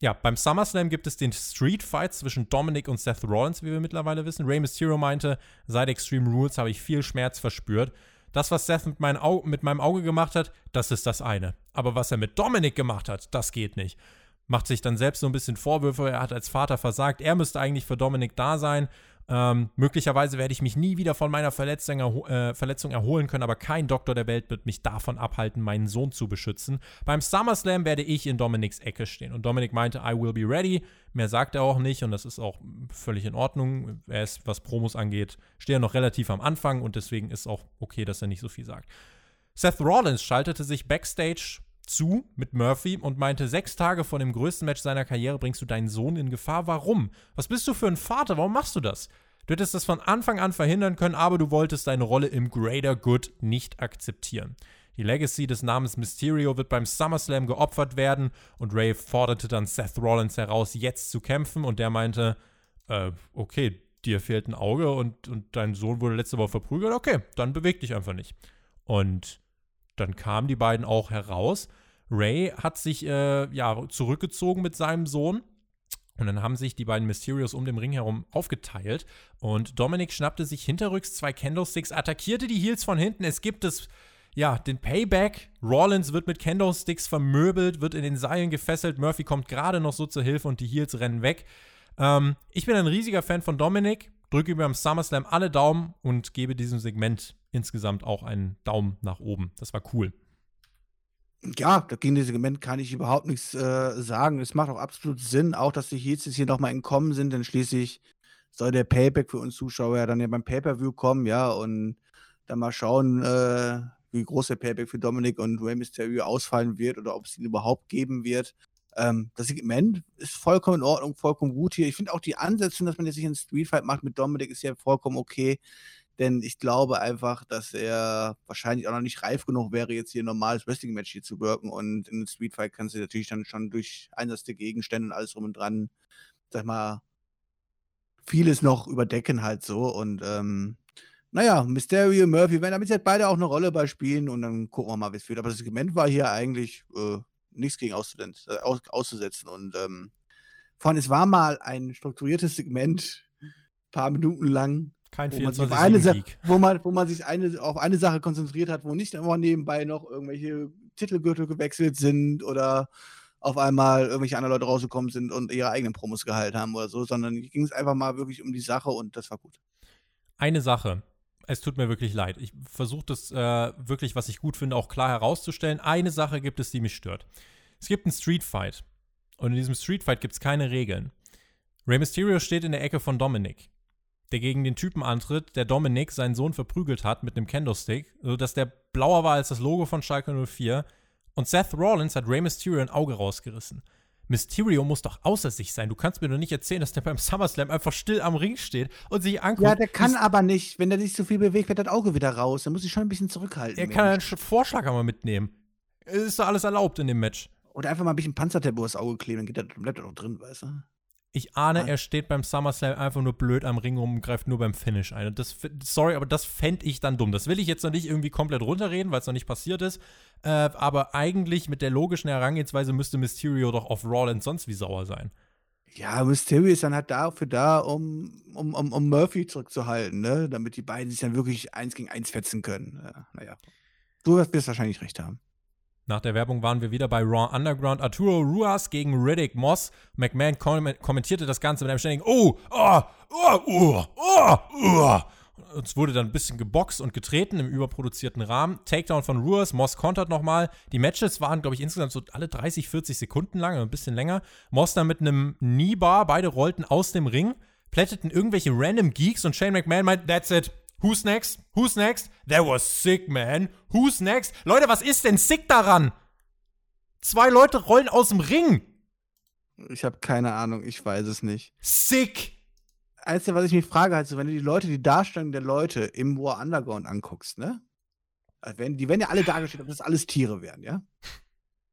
ja, beim SummerSlam gibt es den Street Fight zwischen Dominic und Seth Rollins, wie wir mittlerweile wissen. Rey Mysterio meinte, seit Extreme Rules habe ich viel Schmerz verspürt. Das, was Seth mit, Au mit meinem Auge gemacht hat, das ist das eine. Aber was er mit Dominic gemacht hat, das geht nicht. Macht sich dann selbst so ein bisschen Vorwürfe, er hat als Vater versagt, er müsste eigentlich für Dominic da sein. Ähm, möglicherweise werde ich mich nie wieder von meiner Verletzung, äh, Verletzung, erholen können, aber kein Doktor der Welt wird mich davon abhalten, meinen Sohn zu beschützen. Beim SummerSlam werde ich in Dominics Ecke stehen. Und Dominic meinte, I will be ready. Mehr sagt er auch nicht und das ist auch völlig in Ordnung. Er ist, was Promos angeht, steht er noch relativ am Anfang und deswegen ist auch okay, dass er nicht so viel sagt. Seth Rollins schaltete sich backstage zu mit Murphy und meinte, sechs Tage vor dem größten Match seiner Karriere bringst du deinen Sohn in Gefahr. Warum? Was bist du für ein Vater? Warum machst du das? Du hättest das von Anfang an verhindern können, aber du wolltest deine Rolle im Greater Good nicht akzeptieren. Die Legacy des Namens Mysterio wird beim SummerSlam geopfert werden und Ray forderte dann Seth Rollins heraus, jetzt zu kämpfen und der meinte, äh, okay, dir fehlt ein Auge und, und dein Sohn wurde letzte Woche verprügelt, okay, dann beweg dich einfach nicht. Und dann kamen die beiden auch heraus. Ray hat sich äh, ja zurückgezogen mit seinem Sohn. Und dann haben sich die beiden Mysterios um den Ring herum aufgeteilt. Und Dominic schnappte sich hinterrücks zwei Candlesticks, attackierte die Heels von hinten. Es gibt es, ja, den Payback. Rollins wird mit Candlesticks vermöbelt, wird in den Seilen gefesselt. Murphy kommt gerade noch so zur Hilfe und die Heels rennen weg. Ähm, ich bin ein riesiger Fan von Dominic, drücke ihm beim SummerSlam alle Daumen und gebe diesem Segment insgesamt auch einen Daumen nach oben. Das war cool. Ja, gegen das Segment kann ich überhaupt nichts äh, sagen. Es macht auch absolut Sinn, auch dass die Heats jetzt hier nochmal entkommen sind, denn schließlich soll der Payback für uns Zuschauer ja dann ja beim Pay-Per-View kommen, ja, und dann mal schauen, äh, wie groß der Payback für Dominic und Rey Mysterio ausfallen wird oder ob es ihn überhaupt geben wird. Ähm, das Segment ist vollkommen in Ordnung, vollkommen gut hier. Ich finde auch die Ansetzung, dass man jetzt sich einen Streetfight macht mit Dominic, ist ja vollkommen okay. Denn ich glaube einfach, dass er wahrscheinlich auch noch nicht reif genug wäre, jetzt hier ein normales Wrestling-Match hier zu wirken. Und in einem Streetfight kannst du natürlich dann schon durch Einsatz der Gegenstände und alles rum und dran, sag mal, vieles noch überdecken halt so. Und ähm, naja, Mysterio, Murphy werden damit jetzt beide auch eine Rolle bei spielen und dann gucken wir mal, wie es wird. Aber das Segment war hier eigentlich äh, nichts gegen auszusetzen. Äh, aus, auszusetzen. Und ähm, vor allem, es war mal ein strukturiertes Segment, paar Minuten lang. Kein wo man, 24 eine Sa- wo, man, wo man sich eine, auf eine Sache konzentriert hat, wo nicht immer nebenbei noch irgendwelche Titelgürtel gewechselt sind oder auf einmal irgendwelche anderen Leute rausgekommen sind und ihre eigenen Promos gehalten haben oder so, sondern ging es einfach mal wirklich um die Sache und das war gut. Eine Sache. Es tut mir wirklich leid. Ich versuche das äh, wirklich, was ich gut finde, auch klar herauszustellen. Eine Sache gibt es, die mich stört. Es gibt einen Street Fight. Und in diesem Street Fight gibt es keine Regeln. Rey Mysterio steht in der Ecke von Dominic, der gegen den Typen antritt, der Dominic seinen Sohn verprügelt hat mit einem Candlestick, sodass der blauer war als das Logo von Schalke 04. Und Seth Rollins hat Rey Mysterio ein Auge rausgerissen. Mysterio muss doch außer sich sein. Du kannst mir doch nicht erzählen, dass der beim SummerSlam einfach still am Ring steht und sich anguckt. Ja, der kann aber nicht, wenn der sich so viel bewegt, wird das Auge wieder raus. Dann muss ich schon ein bisschen zurückhalten. Er kann einen Vorschlag einmal mitnehmen. Ist doch alles erlaubt in dem Match. Oder einfach mal ein bisschen Panzertape übers Auge kleben, dann geht das, bleibt das auch drin, weißt du? Ich ahne, Ah. er steht beim SummerSlam einfach nur blöd am Ring rum und greift nur beim Finish ein. Das, sorry, aber das fände ich dann dumm. Das will ich jetzt noch nicht irgendwie komplett runterreden, weil es noch nicht passiert ist. Äh, aber eigentlich mit der logischen Herangehensweise müsste Mysterio doch auf Rollins sonst wie sauer sein. Ja, Mysterio ist dann halt dafür da, um, um, um, um Murphy zurückzuhalten, ne? Damit die beiden sich dann wirklich eins gegen eins fetzen können. Ja, naja. Du wirst wahrscheinlich recht haben. Nach der Werbung waren wir wieder bei Raw Underground. Arturo Ruas gegen Riddick Moss. McMahon kom kommentierte das Ganze mit einem ständigen Oh, oh, oh, oh, oh, oh. Es wurde dann ein bisschen geboxt und getreten im überproduzierten Rahmen. Takedown von Ruas, Moss kontert nochmal. Die Matches waren, glaube ich, insgesamt so alle 30, 40 Sekunden lang, ein bisschen länger. Moss dann mit einem Kneebar, beide rollten aus dem Ring, plätteten irgendwelche random Geeks und Shane McMahon meint, that's it. Who's next? Who's next? That was sick, man. Who's next? Leute, was ist denn sick daran? Zwei Leute rollen aus dem Ring. Ich habe keine Ahnung, ich weiß es nicht. Sick. Einzige, was ich mich frage, halt so, wenn du die Leute, die Darstellung der Leute im War Underground anguckst, ne? Also wenn, die werden ja alle dargestellt, ob das alles Tiere wären, ja?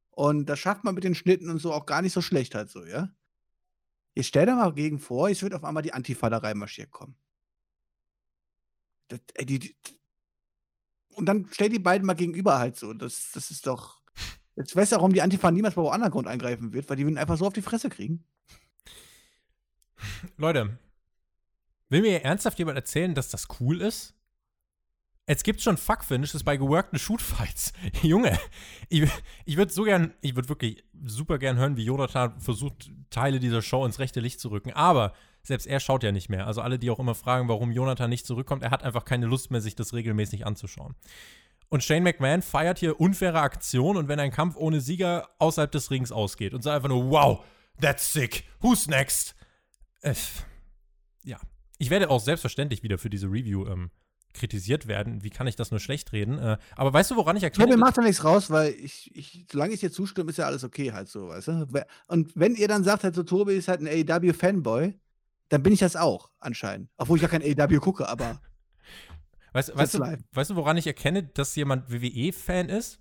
Und das schafft man mit den Schnitten und so auch gar nicht so schlecht halt so, ja? Jetzt stell dir mal gegen vor, es wird auf einmal die Antifa da reinmarschiert kommen. Das, ey, die, und dann stell die beiden mal gegenüber halt so. Das, das ist doch. Jetzt weißt du, warum die Antifa niemals bei Underground eingreifen wird, weil die würden einfach so auf die Fresse kriegen. Leute, will mir ernsthaft jemand erzählen, dass das cool ist? Es gibt schon Fuck-Finishes bei geworkten Shootfights. Junge, ich, ich würde so gern, ich würde wirklich super gern hören, wie Jonathan versucht, Teile dieser Show ins rechte Licht zu rücken. Aber selbst er schaut ja nicht mehr. Also alle, die auch immer fragen, warum Jonathan nicht zurückkommt, er hat einfach keine Lust mehr, sich das regelmäßig anzuschauen. Und Shane McMahon feiert hier unfaire Aktion und wenn ein Kampf ohne Sieger außerhalb des Rings ausgeht und sagt einfach nur, wow, that's sick, who's next? Äh, ja. Ich werde auch selbstverständlich wieder für diese Review ähm, kritisiert werden. Wie kann ich das nur schlecht reden? Äh, aber weißt du, woran ich Ja, erkenne? mir macht da nichts raus, weil ich, ich, solange ich dir zustimme, ist ja alles okay halt so, weißt du? Und wenn ihr dann sagt, halt so, Tobi ist halt ein AEW-Fanboy, dann bin ich das auch, anscheinend. Obwohl ich ja kein AEW gucke, aber Weißt, weißt, du, weißt du, woran ich erkenne, dass jemand WWE-Fan ist?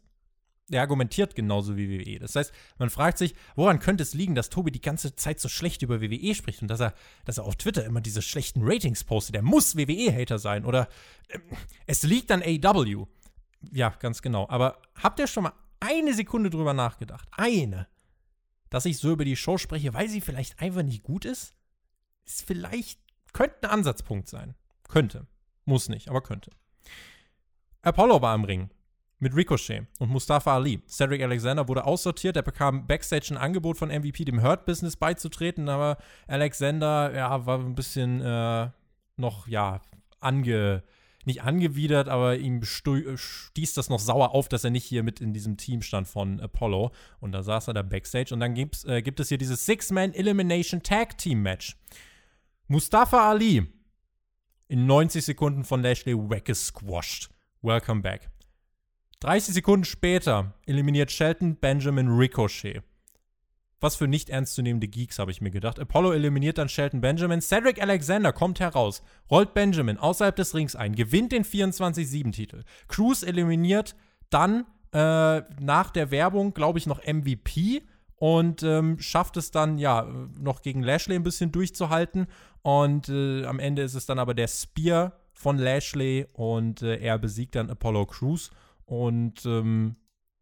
Der argumentiert genauso wie WWE. Das heißt, man fragt sich, woran könnte es liegen, dass Tobi die ganze Zeit so schlecht über WWE spricht und dass er, dass er auf Twitter immer diese schlechten Ratings postet. Der muss WWE-Hater sein. Oder äh, es liegt an AW. Ja, ganz genau. Aber habt ihr schon mal eine Sekunde drüber nachgedacht? Eine. Dass ich so über die Show spreche, weil sie vielleicht einfach nicht gut ist? Ist vielleicht, könnte ein Ansatzpunkt sein. Könnte. Muss nicht, aber könnte. Apollo war im Ring mit Ricochet und Mustafa Ali. Cedric Alexander wurde aussortiert. Er bekam backstage ein Angebot von MVP, dem Hurt Business beizutreten, aber Alexander ja, war ein bisschen äh, noch, ja, ange, nicht angewidert, aber ihm stieß das noch sauer auf, dass er nicht hier mit in diesem Team stand von Apollo. Und da saß er da backstage. Und dann äh, gibt es hier dieses Six-Man Mustafa Ali in 90 Sekunden von Lashley weggesquashed. Welcome back. 30 Sekunden später eliminiert Shelton Benjamin Ricochet. Was für nicht ernstzunehmende Geeks, habe ich mir gedacht. Apollo eliminiert dann Shelton Benjamin. Cedric Alexander kommt heraus, rollt Benjamin außerhalb des Rings ein, gewinnt den 24-7-Titel. Cruz eliminiert dann äh, nach der Werbung, glaube ich, noch MVP und ähm, schafft es dann, ja, noch gegen Lashley ein bisschen durchzuhalten. Und äh, am Ende ist es dann aber der Spear von Lashley und äh, er besiegt dann Apollo Crews. Und ähm,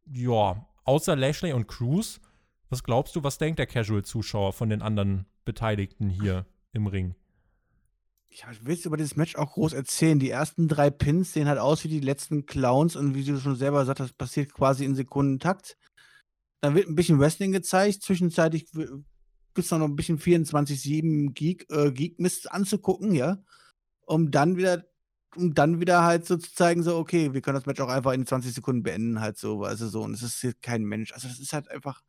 ja, außer Lashley und Cruz, was glaubst du, was denkt der Casual-Zuschauer von den anderen Beteiligten hier im Ring? Ich will über dieses Match auch groß erzählen. Die ersten drei Pins sehen halt aus wie die letzten Clowns und wie du schon selber sagst, das passiert quasi in Sekundentakt. Dann wird ein bisschen Wrestling gezeigt. Zwischenzeitlich gibt es noch ein bisschen 24-7 Geek, äh, Geek-Mist anzugucken, ja. Um dann wieder um dann wieder halt so zu zeigen, so, okay, wir können das Match auch einfach in 20 Sekunden beenden, halt so, also so, und es ist hier kein Mensch. Also, das ist halt einfach.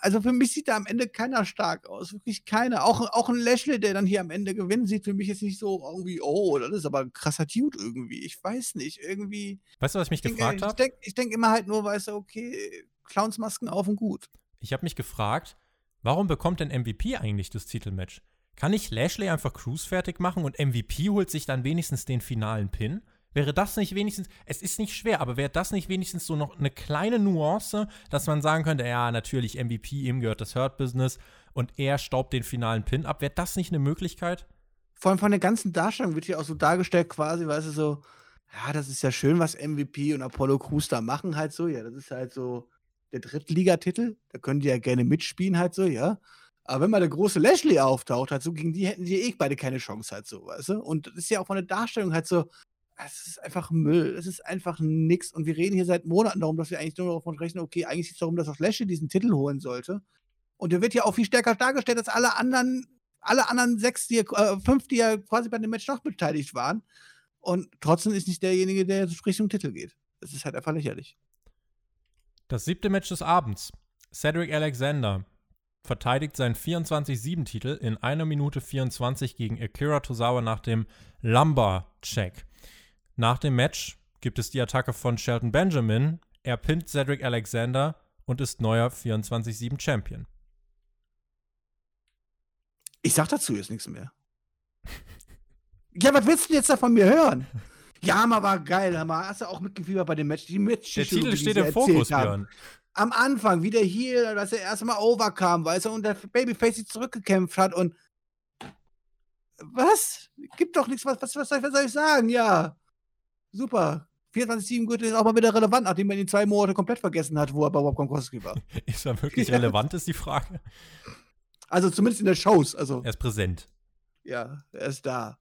Also für mich sieht da am Ende keiner stark aus, wirklich keiner. Auch, auch ein Lashley, der dann hier am Ende gewinnt, sieht für mich jetzt nicht so irgendwie, oh, das ist aber ein krasser Dude irgendwie. Ich weiß nicht, irgendwie. Weißt du, was ich mich ich gefragt habe? Ich denke denk immer halt nur, weißt du, okay, Clownsmasken auf und gut. Ich habe mich gefragt, warum bekommt denn MVP eigentlich das Titelmatch? Kann ich Lashley einfach Cruz fertig machen und MVP holt sich dann wenigstens den finalen Pin? Wäre das nicht wenigstens, es ist nicht schwer, aber wäre das nicht wenigstens so noch eine kleine Nuance, dass man sagen könnte, ja, natürlich MVP, ihm gehört das Hurt Business und er staubt den finalen Pin ab. Wäre das nicht eine Möglichkeit? Vor allem von der ganzen Darstellung wird hier auch so dargestellt, quasi, weißt du, so, ja, das ist ja schön, was MVP und Apollo Crews da machen, halt so, ja, das ist halt so der Drittligatitel, da können die ja gerne mitspielen, halt so, ja. Aber wenn mal der große Lashley auftaucht, halt so, gegen die hätten die eh beide keine Chance, halt so, weißt du? Und das ist ja auch von der Darstellung halt so, es ist einfach Müll, es ist einfach nix. Und wir reden hier seit Monaten darum, dass wir eigentlich nur davon sprechen, okay, eigentlich geht es darum, dass auch Lashley diesen Titel holen sollte. Und der wird ja auch viel stärker dargestellt als alle anderen, alle anderen sechs, die, äh, fünf, die ja quasi bei dem Match noch beteiligt waren. Und trotzdem ist nicht derjenige, der jetzt Richtung Titel geht. Das ist halt einfach lächerlich. Das siebte Match des Abends. Cedric Alexander verteidigt seinen 24-7-Titel in 1 Minute 24 gegen Akira Tozawa nach dem Lumber-Check. Nach dem Match gibt es die Attacke von Shelton Benjamin. Er pinnt Cedric Alexander und ist neuer 24-7-Champion. Ich sag dazu jetzt nichts mehr. ja, was willst du jetzt da von mir hören? Ja, war geil, Hammer. Hast du auch mitgefiebert bei dem Match? Die Match Der Titel steht im Fokus, Björn am Anfang, wie der hier, dass er erstmal overkam, weißt du, und der Babyface sich zurückgekämpft hat und was? Gibt doch nichts, was, was, was, soll, was soll ich sagen? Ja. Super. 24-7 Gürtel ist auch mal wieder relevant, nachdem man ihn zwei Monate komplett vergessen hat, wo er bei Bob Gronkowski war. ist er wirklich relevant, ist die Frage. Also zumindest in der Shows. Also, er ist präsent. Ja, er ist da.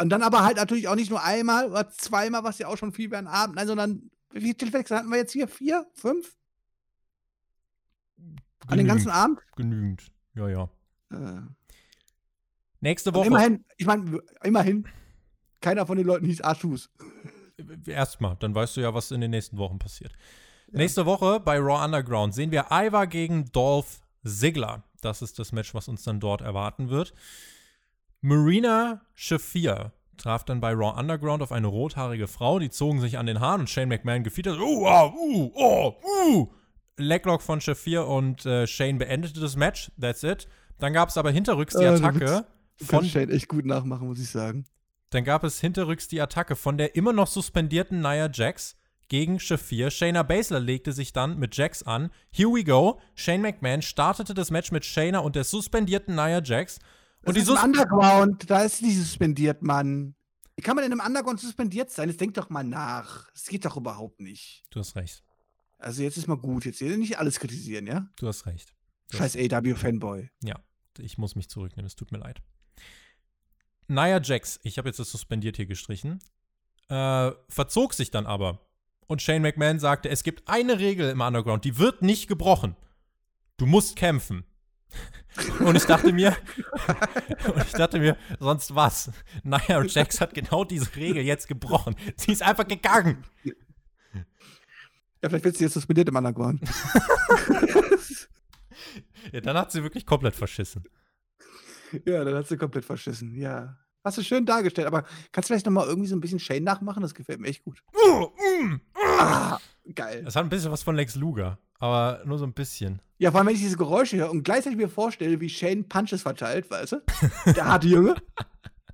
Und dann aber halt natürlich auch nicht nur einmal oder zweimal, was ja auch schon viel wäre am Abend, nein, sondern wie viele Teleflex hatten wir jetzt hier? Vier? Fünf? Genügend, An den ganzen Abend? Genügend, ja, ja. Äh. Nächste Woche. Und immerhin, ich meine, immerhin, keiner von den Leuten hieß Arschus. Erstmal, dann weißt du ja, was in den nächsten Wochen passiert. Ja. Nächste Woche bei Raw Underground sehen wir Ivar gegen Dolph Ziggler. Das ist das Match, was uns dann dort erwarten wird. Marina Shafir traf dann bei Raw Underground auf eine rothaarige Frau, die zogen sich an den Haaren und Shane McMahon gefiedert. Uh, uh, oh, uh, Leglock von Shafir und äh, Shane beendete das Match. That's it. Dann gab es aber hinterrücks die Attacke. Äh, von Shane echt gut nachmachen, muss ich sagen. Dann gab es hinterrücks die Attacke von der immer noch suspendierten Nia Jax gegen Shafir. Shayna Baszler legte sich dann mit Jax an. Here we go. Shane McMahon startete das Match mit Shayna und der suspendierten Nia Jax. Und Das die ist im Underground, da ist die suspendiert, Mann. Wie kann man in einem Underground suspendiert sein? Das denkt doch mal nach. Das geht doch überhaupt nicht. Du hast recht. Also jetzt ist mal gut. Jetzt nicht alles kritisieren, ja? Du hast recht. Du Scheiß AW-Fanboy. Ich muss mich zurücknehmen, es tut mir leid. Nia Jax, ich habe jetzt das suspendiert hier gestrichen, äh, verzog sich dann aber. Und Shane McMahon sagte, es gibt eine Regel im Underground, die wird nicht gebrochen. Du musst kämpfen. Und ich dachte mir, und ich dachte mir, sonst was? Nia Jax hat genau diese Regel jetzt gebrochen. Sie ist einfach gegangen. Ja, vielleicht wird sie jetzt suspendiert im Underground. Ja, dann hat sie wirklich komplett verschissen. ja, dann hat sie komplett verschissen. Ja. Hast du schön dargestellt, aber kannst du vielleicht noch mal irgendwie so ein bisschen Shane nachmachen? Das gefällt mir echt gut. Oh, mm, Ah, geil. Das hat ein bisschen was von Lex Luger, aber nur so ein bisschen. Ja, vor allem, wenn ich diese Geräusche höre und gleichzeitig mir vorstelle, wie Shane Punches verteilt, weißt du? Der harte Junge.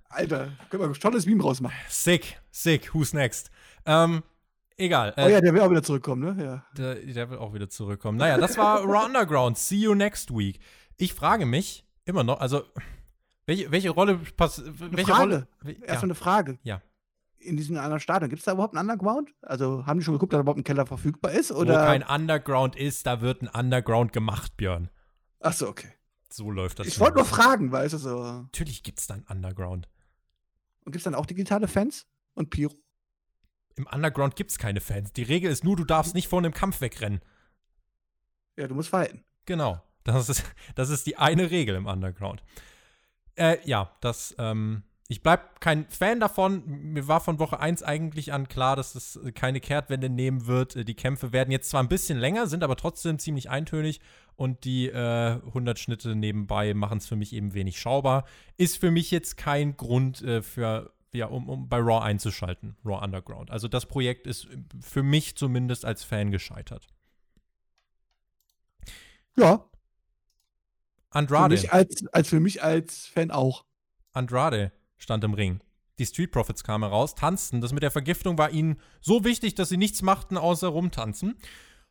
Alter, können wir ein tolles Meme rausmachen. Sick, sick, who's next? Ähm, egal. Oh Äh, ja, der will auch wieder zurückkommen, ne? Ja. der, der wird auch wieder zurückkommen. Naja, das war Raw Underground. See you next week. Ich frage mich immer noch, also, welche, welche Rolle pass, welche Frage. Rolle? Erstmal Ja. eine Frage. Ja. In diesem anderen Stadion, gibt es da überhaupt einen Underground? Also haben die schon geguckt, dass da überhaupt ein Keller verfügbar ist? Wo Oder? kein Underground ist, da wird ein Underground gemacht, Björn. Achso, okay. So läuft das. Ich wollte nur fragen, weißt du so. Natürlich gibt es da ein Underground. Und gibt es dann auch digitale Fans? Und Pyro? Im Underground gibt es keine Fans. Die Regel ist nur, du darfst nicht vor einem Kampf wegrennen. Ja, du musst fighten. Genau. Das ist, das ist die eine Regel im Underground. Äh, ja, das, ähm, ich bleib kein Fan davon. Mir war von Woche 1 eigentlich an klar, dass es keine Kehrtwende nehmen wird. Äh, Die Kämpfe werden jetzt zwar ein bisschen länger, sind aber trotzdem ziemlich eintönig und die äh, 100 Schnitte nebenbei machen es für mich eben wenig schaubar. Ist für mich jetzt kein Grund äh, für, ja, um, um bei Raw einzuschalten, Raw Underground. Also das Projekt ist für mich zumindest als Fan gescheitert. Ja, für Andrade. mich als, als für mich als Fan auch. Andrade stand im Ring. Die Street Profits kamen heraus, tanzten. Das mit der Vergiftung war ihnen so wichtig, dass sie nichts machten, außer rumtanzen.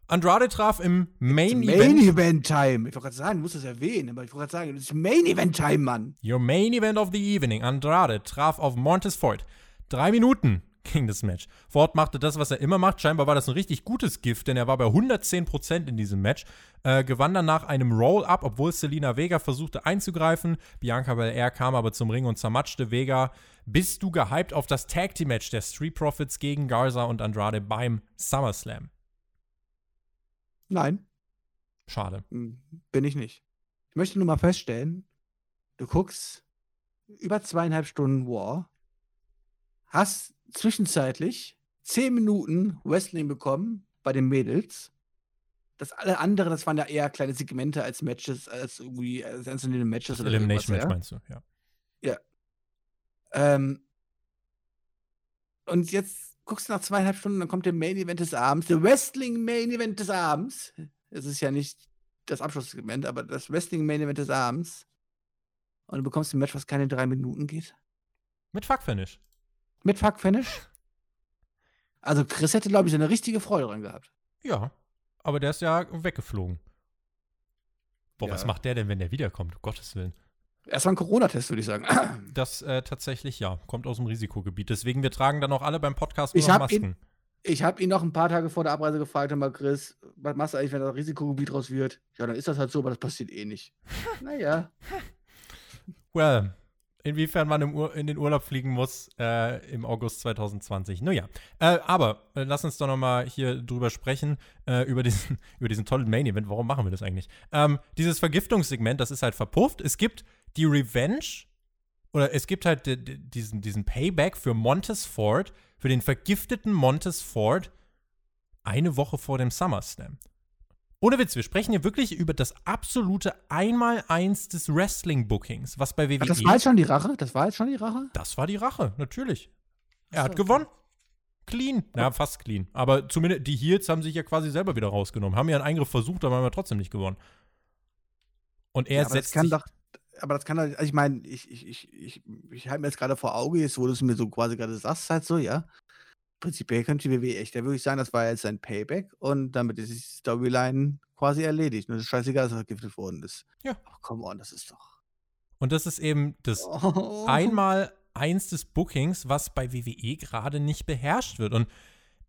Andrade traf im Main, Main Event. Event Time. Ich wollte gerade sagen, du musst das erwähnen, aber ich wollte gerade sagen, das ist Main Event Time, Mann. Your Main Event of the Evening. Andrade traf auf Montez Ford. Drei Minuten ging das Match. Ford machte das, was er immer macht. Scheinbar war das ein richtig gutes Gift, denn er war bei 110% in diesem Match. Äh, gewann dann nach einem Roll-Up, obwohl Selina Vega versuchte einzugreifen. Bianca Belair kam aber zum Ring und zermatschte Vega. Bist du gehypt auf das Tag Team Match der Street Profits gegen Garza und Andrade beim SummerSlam? Nein, Schade. hm, bin ich nicht. Ich möchte nur mal feststellen, du guckst über zweieinhalb Stunden War, hast zwischenzeitlich zehn Minuten Wrestling bekommen bei den Mädels. Das alle andere, das waren ja eher kleine Segmente als Matches, als irgendwie als einzelne Matches oder Elimination Match irgendwas, meinst du, ja. ja. Ähm, und jetzt guckst du nach zweieinhalb Stunden, dann kommt der Main Event des Abends, der Wrestling Main Event des Abends. Es ist ja nicht das Abschlusssegment, aber das Wrestling Main Event des Abends. Und du bekommst ein Match, was keine drei Minuten geht. Mit Fuck-Finish. Mit Fuck Finish. Also Chris hätte, glaube ich, eine richtige Freude dran gehabt. Ja, aber der ist ja weggeflogen. Boah, Ja. was macht der denn, wenn der wiederkommt? Um Gottes Willen. Erstmal ein Corona-Test, würde ich sagen. Das äh, tatsächlich, ja, kommt aus dem Risikogebiet. Deswegen, wir tragen dann auch alle beim Podcast nur hab ihn- Masken. Ich habe ihn noch ein paar Tage vor der Abreise gefragt, mal, Chris, was machst du eigentlich, wenn das Risikogebiet raus wird? Ja, dann ist das halt so, aber das passiert eh nicht. naja. Well, inwiefern man in den Urlaub fliegen muss äh, im August 2020. Naja, äh, aber äh, lass uns doch noch mal hier drüber sprechen, äh, über, diesen, über diesen tollen Main-Event. Warum machen wir das eigentlich? Ähm, dieses Vergiftungssegment, das ist halt verpufft. Es gibt die Revenge oder es gibt halt di- di- diesen, diesen Payback für Montez Ford, für den vergifteten Montez Ford, eine Woche vor dem SummerSlam. Ohne Witz, wir sprechen hier wirklich über das absolute Einmaleins des Wrestling-Bookings, was bei WWE. Ach, das war jetzt schon die Rache? Das war jetzt schon die Rache? Das war die Rache, natürlich. Er Ach hat so, gewonnen. Clean. Ja, fast clean. Aber zumindest die Heels haben sich ja quasi selber wieder rausgenommen. Haben ja einen Eingriff versucht, aber haben ja trotzdem nicht gewonnen. Und er Ja, aber das setzt kann sich, doch. aber das kann halt, also ich meine, ich, ich, ich, ich, ich halte mir jetzt gerade vor Auge, jetzt wo du es mir so quasi gerade sagst, halt so, ja. Prinzipiell könnte die WWE echt, da würde ich sagen, das war jetzt ein Payback und damit ist die Storyline quasi erledigt. Nur das ist scheißegal, dass er vergiftet worden ist. Ja. Ach, come on, das ist doch. Und das ist eben das Oh. einmal eins des Bookings, was bei WWE gerade nicht beherrscht wird. Und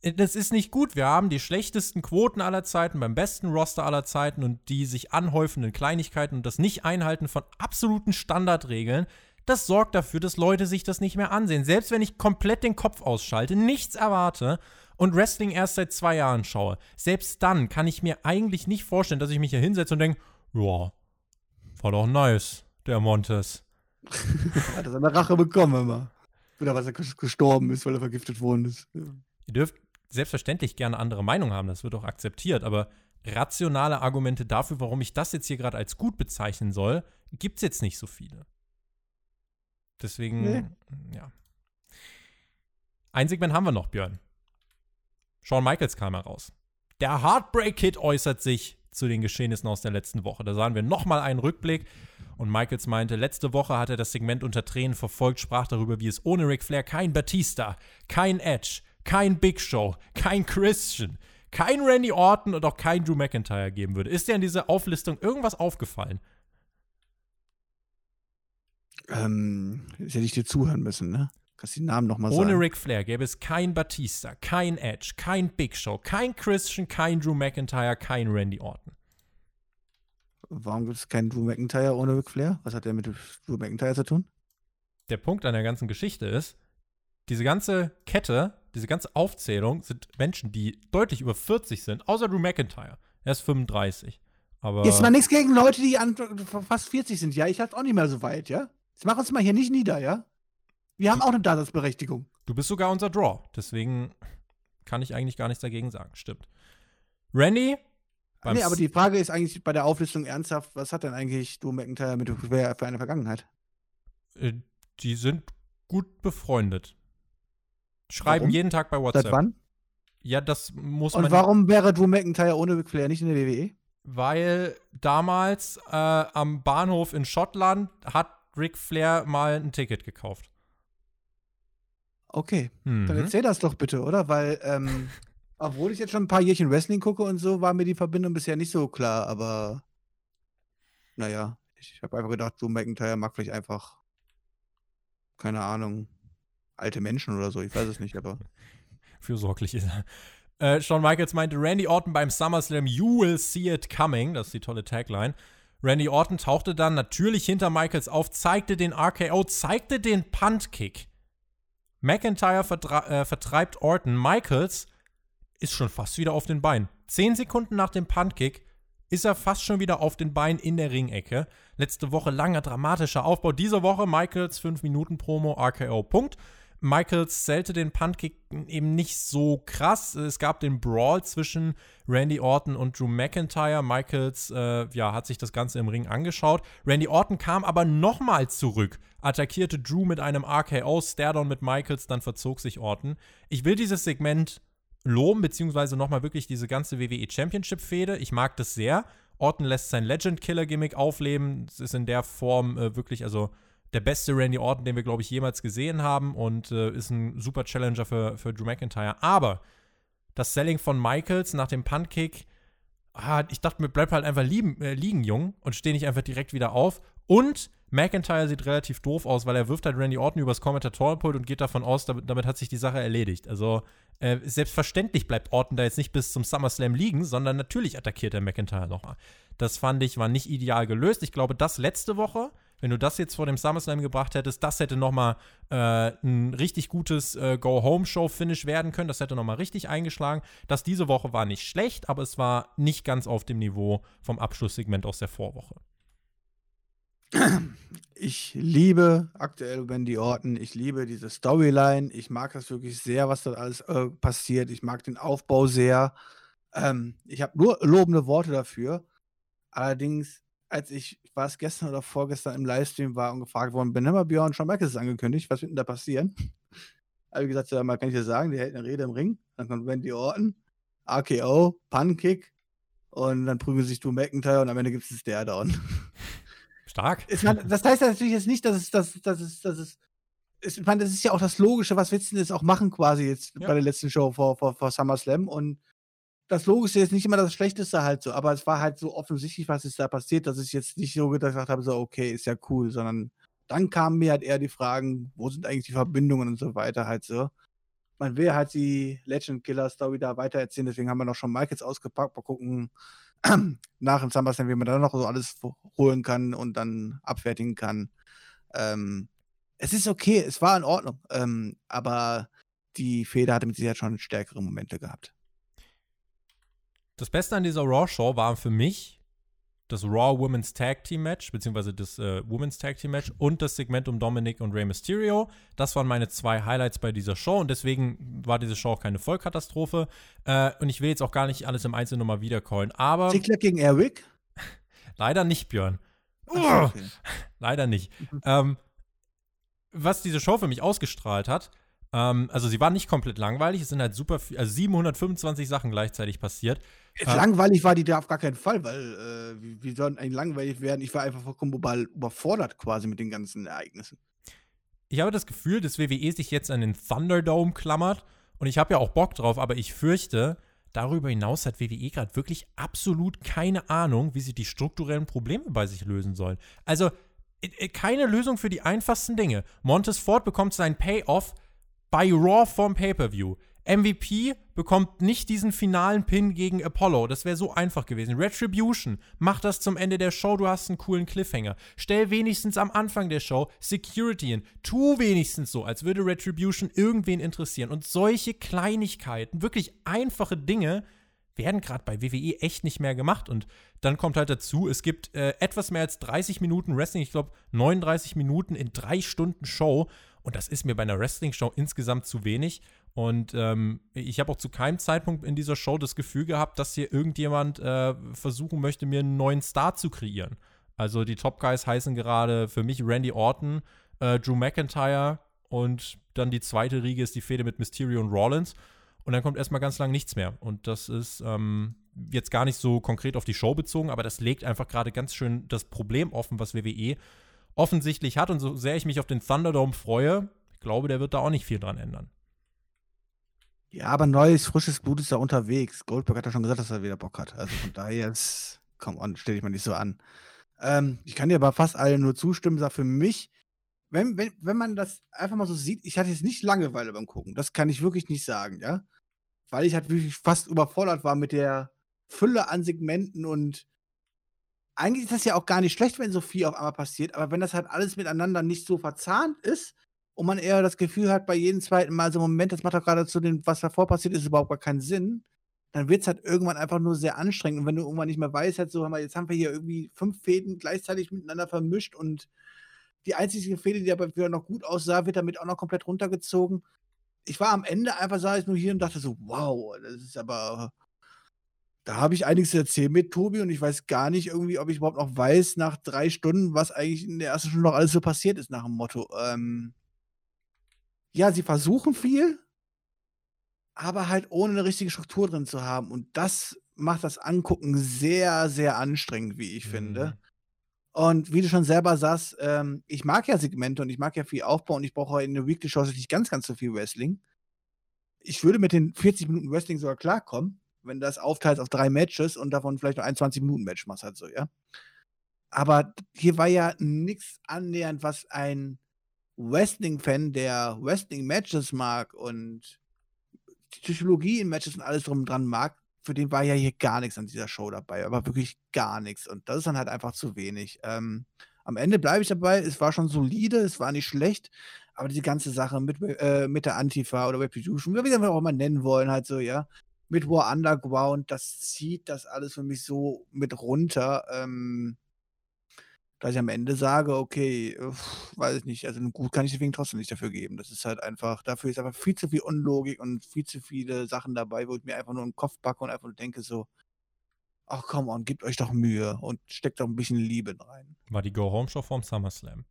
äh, das ist nicht gut. Wir haben die schlechtesten Quoten aller Zeiten beim besten Roster aller Zeiten und die sich anhäufenden Kleinigkeiten und das Nicht-Einhalten von absoluten Standardregeln. Das sorgt dafür, dass Leute sich das nicht mehr ansehen. Selbst wenn ich komplett den Kopf ausschalte, nichts erwarte und Wrestling erst seit zwei Jahren schaue, selbst dann kann ich mir eigentlich nicht vorstellen, dass ich mich hier hinsetze und denke, ja, war doch nice, der Montes. Hat er seine Rache bekommen immer. Oder was er ges- gestorben ist, weil er vergiftet worden ist. Ja. Ihr dürft selbstverständlich gerne andere Meinung haben, das wird auch akzeptiert, aber rationale Argumente dafür, warum ich das jetzt hier gerade als gut bezeichnen soll, gibt es jetzt nicht so viele. Deswegen, Nee. ja. Ein Segment haben wir noch, Björn. Shawn Michaels kam heraus. Der Heartbreak Kid äußert sich zu den Geschehnissen aus der letzten Woche. Da sahen wir nochmal einen Rückblick und Michaels meinte, letzte Woche hat er das Segment unter Tränen verfolgt, sprach darüber, wie es ohne Ric Flair kein Batista, kein Edge, kein Big Show, kein Christian, kein Randy Orton und auch kein Drew McIntyre geben würde. Ist dir an dieser Auflistung irgendwas aufgefallen? Ähm, jetzt hätte ich dir zuhören müssen, ne? Kannst die Namen nochmal sagen. Ohne Ric Flair gäbe es kein Batista, kein Edge, kein Big Show, kein Christian, kein Drew McIntyre, kein Randy Orton. Warum gibt es keinen Drew McIntyre ohne Ric Flair? Was hat der mit Drew McIntyre zu tun? Der Punkt an der ganzen Geschichte ist, diese ganze Kette, diese ganze Aufzählung sind Menschen, die deutlich über 40 sind, außer Drew McIntyre. Er ist 35. Aber Jetzt mal nichts gegen Leute, die an, fast 40 sind, ja? Ich hab's auch nicht mehr so weit, ja? Jetzt mach uns mal hier nicht nieder, ja? Wir haben auch eine Daseinsberechtigung. du bist sogar unser Draw. Deswegen kann ich eigentlich gar nichts dagegen sagen. Stimmt. Randy? beim Nee, aber die Frage ist eigentlich bei der Auflistung ernsthaft, was hat denn eigentlich Drew McIntyre mit Flair für eine Vergangenheit? äh, die sind gut befreundet. Schreiben Warum? jeden Tag bei WhatsApp. Seit wann? Ja, das muss Und man. warum wäre Drew McIntyre ohne Ric Flair nicht in der? WWE? Weil damals äh, am Bahnhof in Schottland hat Ric Flair mal ein Ticket gekauft. Okay, dann Mhm. erzähl das doch bitte, oder? Weil, ähm, obwohl ich jetzt schon ein paar Jährchen Wrestling gucke und so, war mir die Verbindung bisher nicht so klar, aber naja, ich habe einfach gedacht, Drew McIntyre mag vielleicht einfach, keine Ahnung, alte Menschen oder so, ich weiß es nicht, aber Fürsorglich ist er. Äh, Shawn Michaels meinte, Randy Orton beim SummerSlam, you will see it coming. Das ist die tolle Tagline. Randy Orton tauchte dann natürlich hinter Michaels auf, zeigte den RKO, zeigte den Punt-Kick. McIntyre äh, vertreibt Orton. Michaels ist schon fast wieder auf den Beinen. Zehn Sekunden nach dem Punt-Kick ist er fast schon wieder auf den Beinen in der Ringecke. Letzte Woche langer dramatischer Aufbau. Diese Woche Michaels 5 Minuten Promo RKO. Punkt. Michaels zählte den Puntkick eben nicht so krass. Es gab den Brawl zwischen Randy Orton und Drew McIntyre. Michaels äh, ja, hat sich das Ganze im Ring angeschaut. Randy Orton kam aber nochmal zurück, attackierte Drew mit einem RKO, Stairdown mit Michaels, dann verzog sich Orton. Ich will dieses Segment loben, beziehungsweise nochmal wirklich diese ganze WWE Championship-Fehde. Ich mag das sehr. Orton lässt sein Legend-Killer-Gimmick aufleben. Es ist in der Form äh, wirklich, also der beste Randy Orton, den wir, glaube ich, jemals gesehen haben und äh, ist ein super Challenger für, für Drew McIntyre. Aber das Selling von Michaels nach dem Puntkick, ah, ich dachte mir, bleib halt einfach lieben, äh, liegen, Jung, und steh nicht einfach direkt wieder auf. Und McIntyre sieht relativ doof aus, weil er wirft halt Randy Orton übers Kommentatorenpult und geht davon aus, damit, damit hat sich die Sache erledigt. Also äh, selbstverständlich bleibt Orton da jetzt nicht bis zum SummerSlam liegen, sondern natürlich attackiert er McIntyre nochmal. Das fand ich, war nicht ideal gelöst. Ich glaube, das letzte Woche, wenn du das jetzt vor dem SummerSlam gebracht hättest, das hätte nochmal äh, ein richtig gutes äh, Go-Home-Show-Finish werden können. Das hätte nochmal richtig eingeschlagen. Das diese Woche war nicht schlecht, aber es war nicht ganz auf dem Niveau vom Abschlusssegment aus der Vorwoche. ich liebe aktuell Wendy Orton, ich liebe diese Storyline, ich mag das wirklich sehr, was dort alles äh, passiert, ich mag den Aufbau sehr. Ähm, ich habe nur lobende Worte dafür. Allerdings, als ich war es gestern oder vorgestern im Livestream war und gefragt worden bin, immer Björn Shawn Michaels ist angekündigt, was wird denn da passieren? Habe ich gesagt, ja, mal kann ich dir sagen, der hält eine Rede im Ring, dann kommt Wendy Orton, RKO, Punkick und dann prügeln sich Drew McIntyre und am Ende gibt es Stairdown. Stark. Ich mein, das heißt natürlich jetzt nicht, dass es, dass, dass es, dass es ich meine, das ist ja auch das Logische, was willst du denn jetzt auch machen quasi jetzt ja. bei der letzten Show vor, vor, vor SummerSlam und das Logische ist nicht immer das Schlechteste halt so, aber es war halt so offensichtlich, was ist da passiert, dass ich jetzt nicht so gedacht habe, so okay, ist ja cool, sondern dann kamen mir halt eher die Fragen, wo sind eigentlich die Verbindungen und so weiter halt so. Man will halt die Legend Killer Story da weitererzählen, deswegen haben wir noch schon Mike jetzt ausgepackt, mal gucken nach dem SummerSlam, wie man da noch so alles holen kann und dann abfertigen kann. Ähm, es ist okay, es war in Ordnung, ähm, aber die Feder hatte mit Sicherheit schon stärkere Momente gehabt. Das Beste an dieser Raw-Show war für mich das Raw Women's Tag Team Match, beziehungsweise das äh, Women's Tag Team Match und das Segment um Dominic und Rey Mysterio. Das waren meine zwei Highlights bei dieser Show und deswegen war diese Show auch keine Vollkatastrophe. Äh, und ich will jetzt auch gar nicht alles im Einzelnen nochmal wiedercallen, aber. Ziggler gegen Eric? Leider nicht, Björn. Ach, okay. Leider nicht. Mhm. ähm, was diese Show für mich ausgestrahlt hat, ähm, also sie war nicht komplett langweilig, es sind halt super, also 725 Sachen gleichzeitig passiert. Äh, langweilig war die da auf gar keinen Fall, weil äh, wie, wie soll eigentlich langweilig werden? Ich war einfach vollkommen überfordert quasi mit den ganzen Ereignissen. Ich habe das Gefühl, dass WWE sich jetzt an den Thunderdome klammert und ich habe ja auch Bock drauf, aber ich fürchte, darüber hinaus hat WWE gerade wirklich absolut keine Ahnung, wie sie die strukturellen Probleme bei sich lösen sollen. Also äh, keine Lösung für die einfachsten Dinge. Montes Ford bekommt seinen Payoff bei Raw vom Pay-Per-View. MVP bekommt nicht diesen finalen Pin gegen Apollo. Das wäre so einfach gewesen. Retribution, mach das zum Ende der Show, du hast einen coolen Cliffhanger. Stell wenigstens am Anfang der Show Security in. Tu wenigstens so, als würde Retribution irgendwen interessieren. Und solche Kleinigkeiten, wirklich einfache Dinge, werden gerade bei WWE echt nicht mehr gemacht. Und dann kommt halt dazu, es gibt äh, etwas mehr als 30 Minuten Wrestling, ich glaube 39 Minuten in drei Stunden Show. Und das ist mir bei einer Wrestling-Show insgesamt zu wenig. Und ähm, ich habe auch zu keinem Zeitpunkt in dieser Show das Gefühl gehabt, dass hier irgendjemand äh, versuchen möchte, mir einen neuen Star zu kreieren. Also die Top Guys heißen gerade für mich Randy Orton, äh, Drew McIntyre und dann die zweite Riege ist die Fehde mit Mysterio und Rollins. Und dann kommt erstmal ganz lang nichts mehr. Und das ist ähm, jetzt gar nicht so konkret auf die Show bezogen, aber das legt einfach gerade ganz schön das Problem offen, was WWE offensichtlich hat. Und so sehr ich mich auf den Thunderdome freue, ich glaube, der wird da auch nicht viel dran ändern. Ja, aber neues, frisches Blut ist da unterwegs. Goldberg hat ja schon gesagt, dass er wieder Bock hat. Also von daher jetzt, komm on, stell dich mal nicht so an. Ähm, ich kann dir aber fast allen nur zustimmen, sag für mich, wenn, wenn, wenn man das einfach mal so sieht, ich hatte jetzt nicht Langeweile beim Gucken. Das kann ich wirklich nicht sagen, ja weil ich halt wirklich fast überfordert war mit der Fülle an Segmenten und eigentlich ist das ja auch gar nicht schlecht, wenn so viel auf einmal passiert, aber wenn das halt alles miteinander nicht so verzahnt ist und man eher das Gefühl hat, bei jedem zweiten Mal so, Moment, das macht doch gerade zu dem, was davor passiert ist, überhaupt gar keinen Sinn, dann wird es halt irgendwann einfach nur sehr anstrengend. Und wenn du irgendwann nicht mehr weißt, halt so, jetzt haben wir hier irgendwie fünf Fäden gleichzeitig miteinander vermischt und die einzige Fehde, die aber wieder noch gut aussah, wird damit auch noch komplett runtergezogen ich war am Ende einfach, sah ich nur hier und dachte so, wow, das ist aber. Da habe ich einiges erzählt mit Tobi und ich weiß gar nicht irgendwie, ob ich überhaupt noch weiß, nach drei Stunden, was eigentlich in der ersten Stunde noch alles so passiert ist, nach dem Motto. Ähm, ja, sie versuchen viel, aber halt ohne eine richtige Struktur drin zu haben. Und das macht das Angucken sehr, sehr anstrengend, wie ich mhm. finde. Und wie du schon selber sagst, ähm, ich mag ja Segmente und ich mag ja viel Aufbau und ich brauche in der Weekly Show nicht ganz, ganz so viel Wrestling. Ich würde mit den 40 Minuten Wrestling sogar klarkommen, wenn das aufteilt auf drei Matches und davon vielleicht noch ein 20 Minuten Match machst halt so, ja. Aber hier war ja nichts annähernd, was ein Wrestling-Fan, der Wrestling-Matches mag und die Psychologie in Matches und alles drum dran mag, für den war ja hier gar nichts an dieser Show dabei, aber wirklich gar nichts. Und das ist dann halt einfach zu wenig. Ähm, am Ende bleibe ich dabei, es war schon solide, es war nicht schlecht, aber diese ganze Sache mit, äh, mit der Antifa oder Retribution, wie wir auch mal nennen wollen, halt so, ja, mit War Underground, das zieht das alles für mich so mit runter. Ähm, dass ich am Ende sage, okay, uff, weiß ich nicht, also gut kann ich deswegen trotzdem nicht dafür geben. Das ist halt einfach, dafür ist einfach viel zu viel Unlogik und viel zu viele Sachen dabei, wo ich mir einfach nur einen Kopf packe und einfach nur denke so, ach komm on, gebt euch doch Mühe und steckt doch ein bisschen Liebe rein. War die Go-Home-Show vom SummerSlam.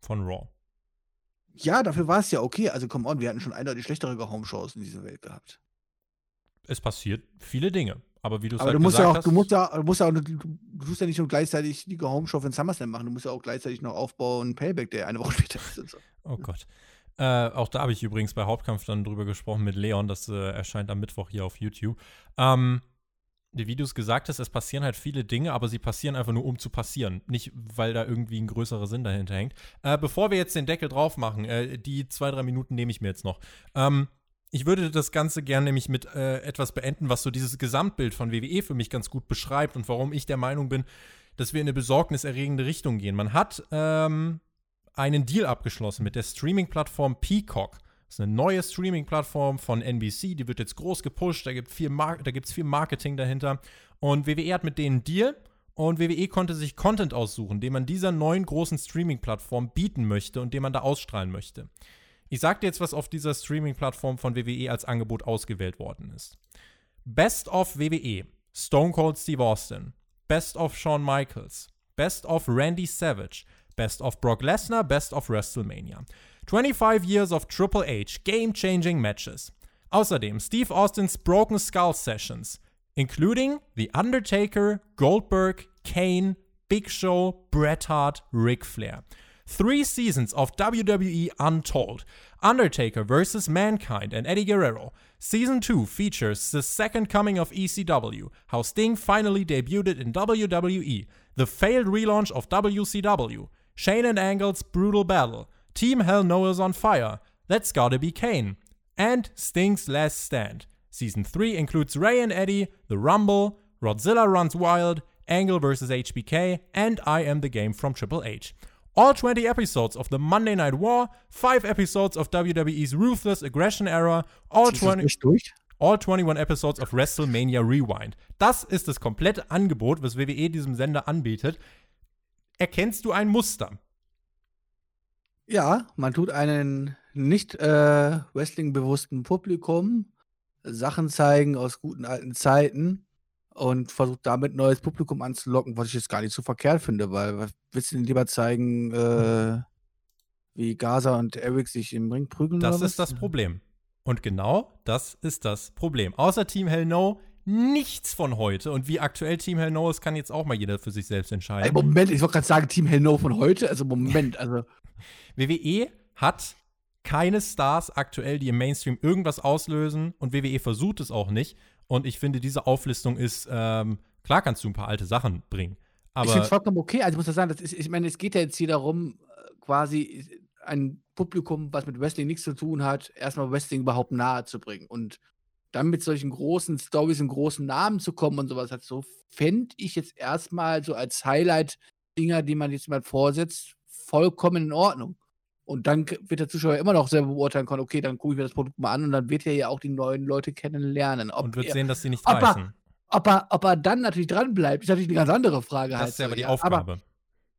Von Raw. Ja, dafür war es ja okay. Also come on, wir hatten schon eindeutig schlechtere Go-Home-Shows in dieser Welt gehabt es passiert viele Dinge. Aber wie du es halt du musst ja auch, hast, du musst ja, du musst ja auch, du, tust ja nicht nur gleichzeitig die Home Show den SummerSlam machen, du musst ja auch gleichzeitig noch Aufbau und Payback, der eine Woche später ist. Und so. Oh Gott. Äh, auch da habe ich übrigens bei Hauptkampf dann drüber gesprochen mit Leon. Das äh, erscheint am Mittwoch hier auf YouTube. Ähm, wie du es gesagt hast, es passieren halt viele Dinge, aber sie passieren einfach nur, um zu passieren. Nicht, weil da irgendwie ein größerer Sinn dahinter hängt. Äh, bevor wir jetzt den Deckel drauf machen, äh, die zwei, drei Minuten nehme ich mir jetzt noch. Ähm, ich würde das Ganze gerne nämlich mit äh, etwas beenden, was so dieses Gesamtbild von WWE für mich ganz gut beschreibt und warum ich der Meinung bin, dass wir in eine besorgniserregende Richtung gehen. Man hat ähm, einen Deal abgeschlossen mit der Streaming-Plattform Peacock. Das ist eine neue Streaming-Plattform von NBC, die wird jetzt groß gepusht, da gibt es viel, Mar viel Marketing dahinter. Und WWE hat mit denen einen Deal und WWE konnte sich Content aussuchen, den man dieser neuen großen Streaming-Plattform bieten möchte und den man da ausstrahlen möchte. Ich sag dir jetzt, was auf dieser Streaming-Plattform von WWE als Angebot ausgewählt worden ist. Best of WWE, Stone Cold Steve Austin. Best of Shawn Michaels. Best of Randy Savage. Best of Brock Lesnar. Best of WrestleMania. 25 Years of Triple H, Game-Changing Matches. Außerdem Steve Austin's Broken Skull Sessions, including The Undertaker, Goldberg, Kane, Big Show, Bret Hart, Ric Flair. Three seasons of WWE Untold. Undertaker vs. Mankind and Eddie Guerrero. Season 2 features the second coming of ECW, how Sting finally debuted in WWE, the failed relaunch of WCW, Shane and Angle's brutal battle, Team Hell No is on fire, That's Gotta Be Kane, and Sting's Last Stand. Season 3 includes Ray and Eddie, The Rumble, Rodzilla Runs Wild, Angle vs. HBK, and I Am the Game from Triple H. All 20 episodes of the Monday Night War, 5 episodes of WWE's Ruthless Aggression Era, all, Ziehst du das 20, nicht durch? all 21 episodes of WrestleMania Rewind. Das ist das komplette Angebot, was WWE diesem Sender anbietet. Erkennst du ein Muster? Ja, man tut einen nicht äh, Wrestling-bewussten Publikum Sachen zeigen aus guten alten Zeiten und versucht damit neues Publikum anzulocken, was ich jetzt gar nicht so verkehrt finde, weil was willst du denn lieber zeigen, äh, wie Gaza und Eric sich im Ring prügeln Das ist das Problem. Und genau das ist das Problem. Außer Team Hell No nichts von heute. Und wie aktuell Team Hell No ist, kann jetzt auch mal jeder für sich selbst Ey, entscheiden. Moment, ich wollte gerade sagen, Team Hell No von heute, also Moment, also WWE hat keine Stars aktuell, die im Mainstream irgendwas auslösen. Und WWE versucht es auch nicht. Und ich finde, diese Auflistung ist, ähm, klar kannst du ein paar alte Sachen bringen. ich finde es Aber vollkommen okay. Also ich muss das sagen, das ist, ich meine, es geht ja jetzt hier darum, äh, quasi ein Publikum, was mit Wrestling nichts zu tun hat, erstmal Wrestling überhaupt nahe zu bringen. Und dann mit solchen großen Stories und großen Namen zu kommen und sowas, so fände ich jetzt erstmal so als Highlight-Dinger, die man jetzt mal vorsetzt, vollkommen in Ordnung. Und dann wird der Zuschauer immer noch selber beurteilen können, okay, dann gucke ich mir das Produkt mal an und dann wird er ja auch die neuen Leute kennenlernen. Ob und wird er, sehen, dass sie nicht aber- reißen. ob er, ob er dann natürlich dran bleibt, ist natürlich eine ganz andere Frage. Das halt ist ja aber die. Aufgabe. Aber,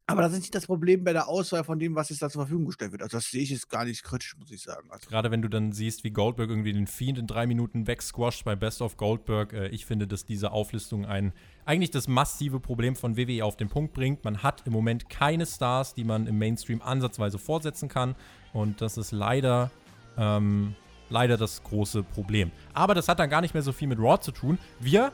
aber das ist nicht das Problem bei der Auswahl von dem, was jetzt da zur Verfügung gestellt wird. Also das sehe ich jetzt gar nicht kritisch, muss ich sagen. Also, Gerade wenn du dann siehst, wie Goldberg irgendwie den Fiend in drei Minuten wegsquasht bei Best of Goldberg, äh, ich finde, dass diese Auflistung ein eigentlich das massive Problem von WWE auf den Punkt bringt. Man hat im Moment keine Stars, die man im Mainstream ansatzweise fortsetzen kann. Und das ist leider, ähm, leider das große Problem. Aber das hat dann gar nicht mehr so viel mit Raw zu tun. Wir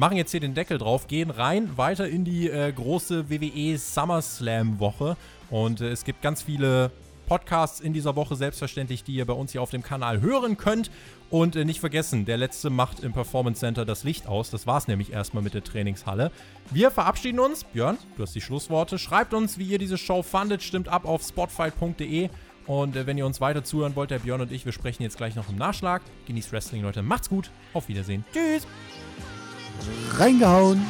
machen jetzt hier den Deckel drauf, gehen rein, weiter in die äh, große WWE SummerSlam-Woche. Und äh, es gibt ganz viele Podcasts in dieser Woche, selbstverständlich, die ihr bei uns hier auf dem Kanal hören könnt. Und äh, nicht vergessen, der letzte macht im Performance Center das Licht aus. Das war's nämlich erstmal mit der Trainingshalle. Wir verabschieden uns. Björn, du hast die Schlussworte. Schreibt uns, wie ihr diese Show fandet. Stimmt ab auf spotfight.de. Und äh, wenn ihr uns weiter zuhören wollt, der Björn und ich, wir sprechen jetzt gleich noch im Nachschlag. Genießt Wrestling, Leute. Macht's gut. Auf Wiedersehen. Tschüss. Reingehauen.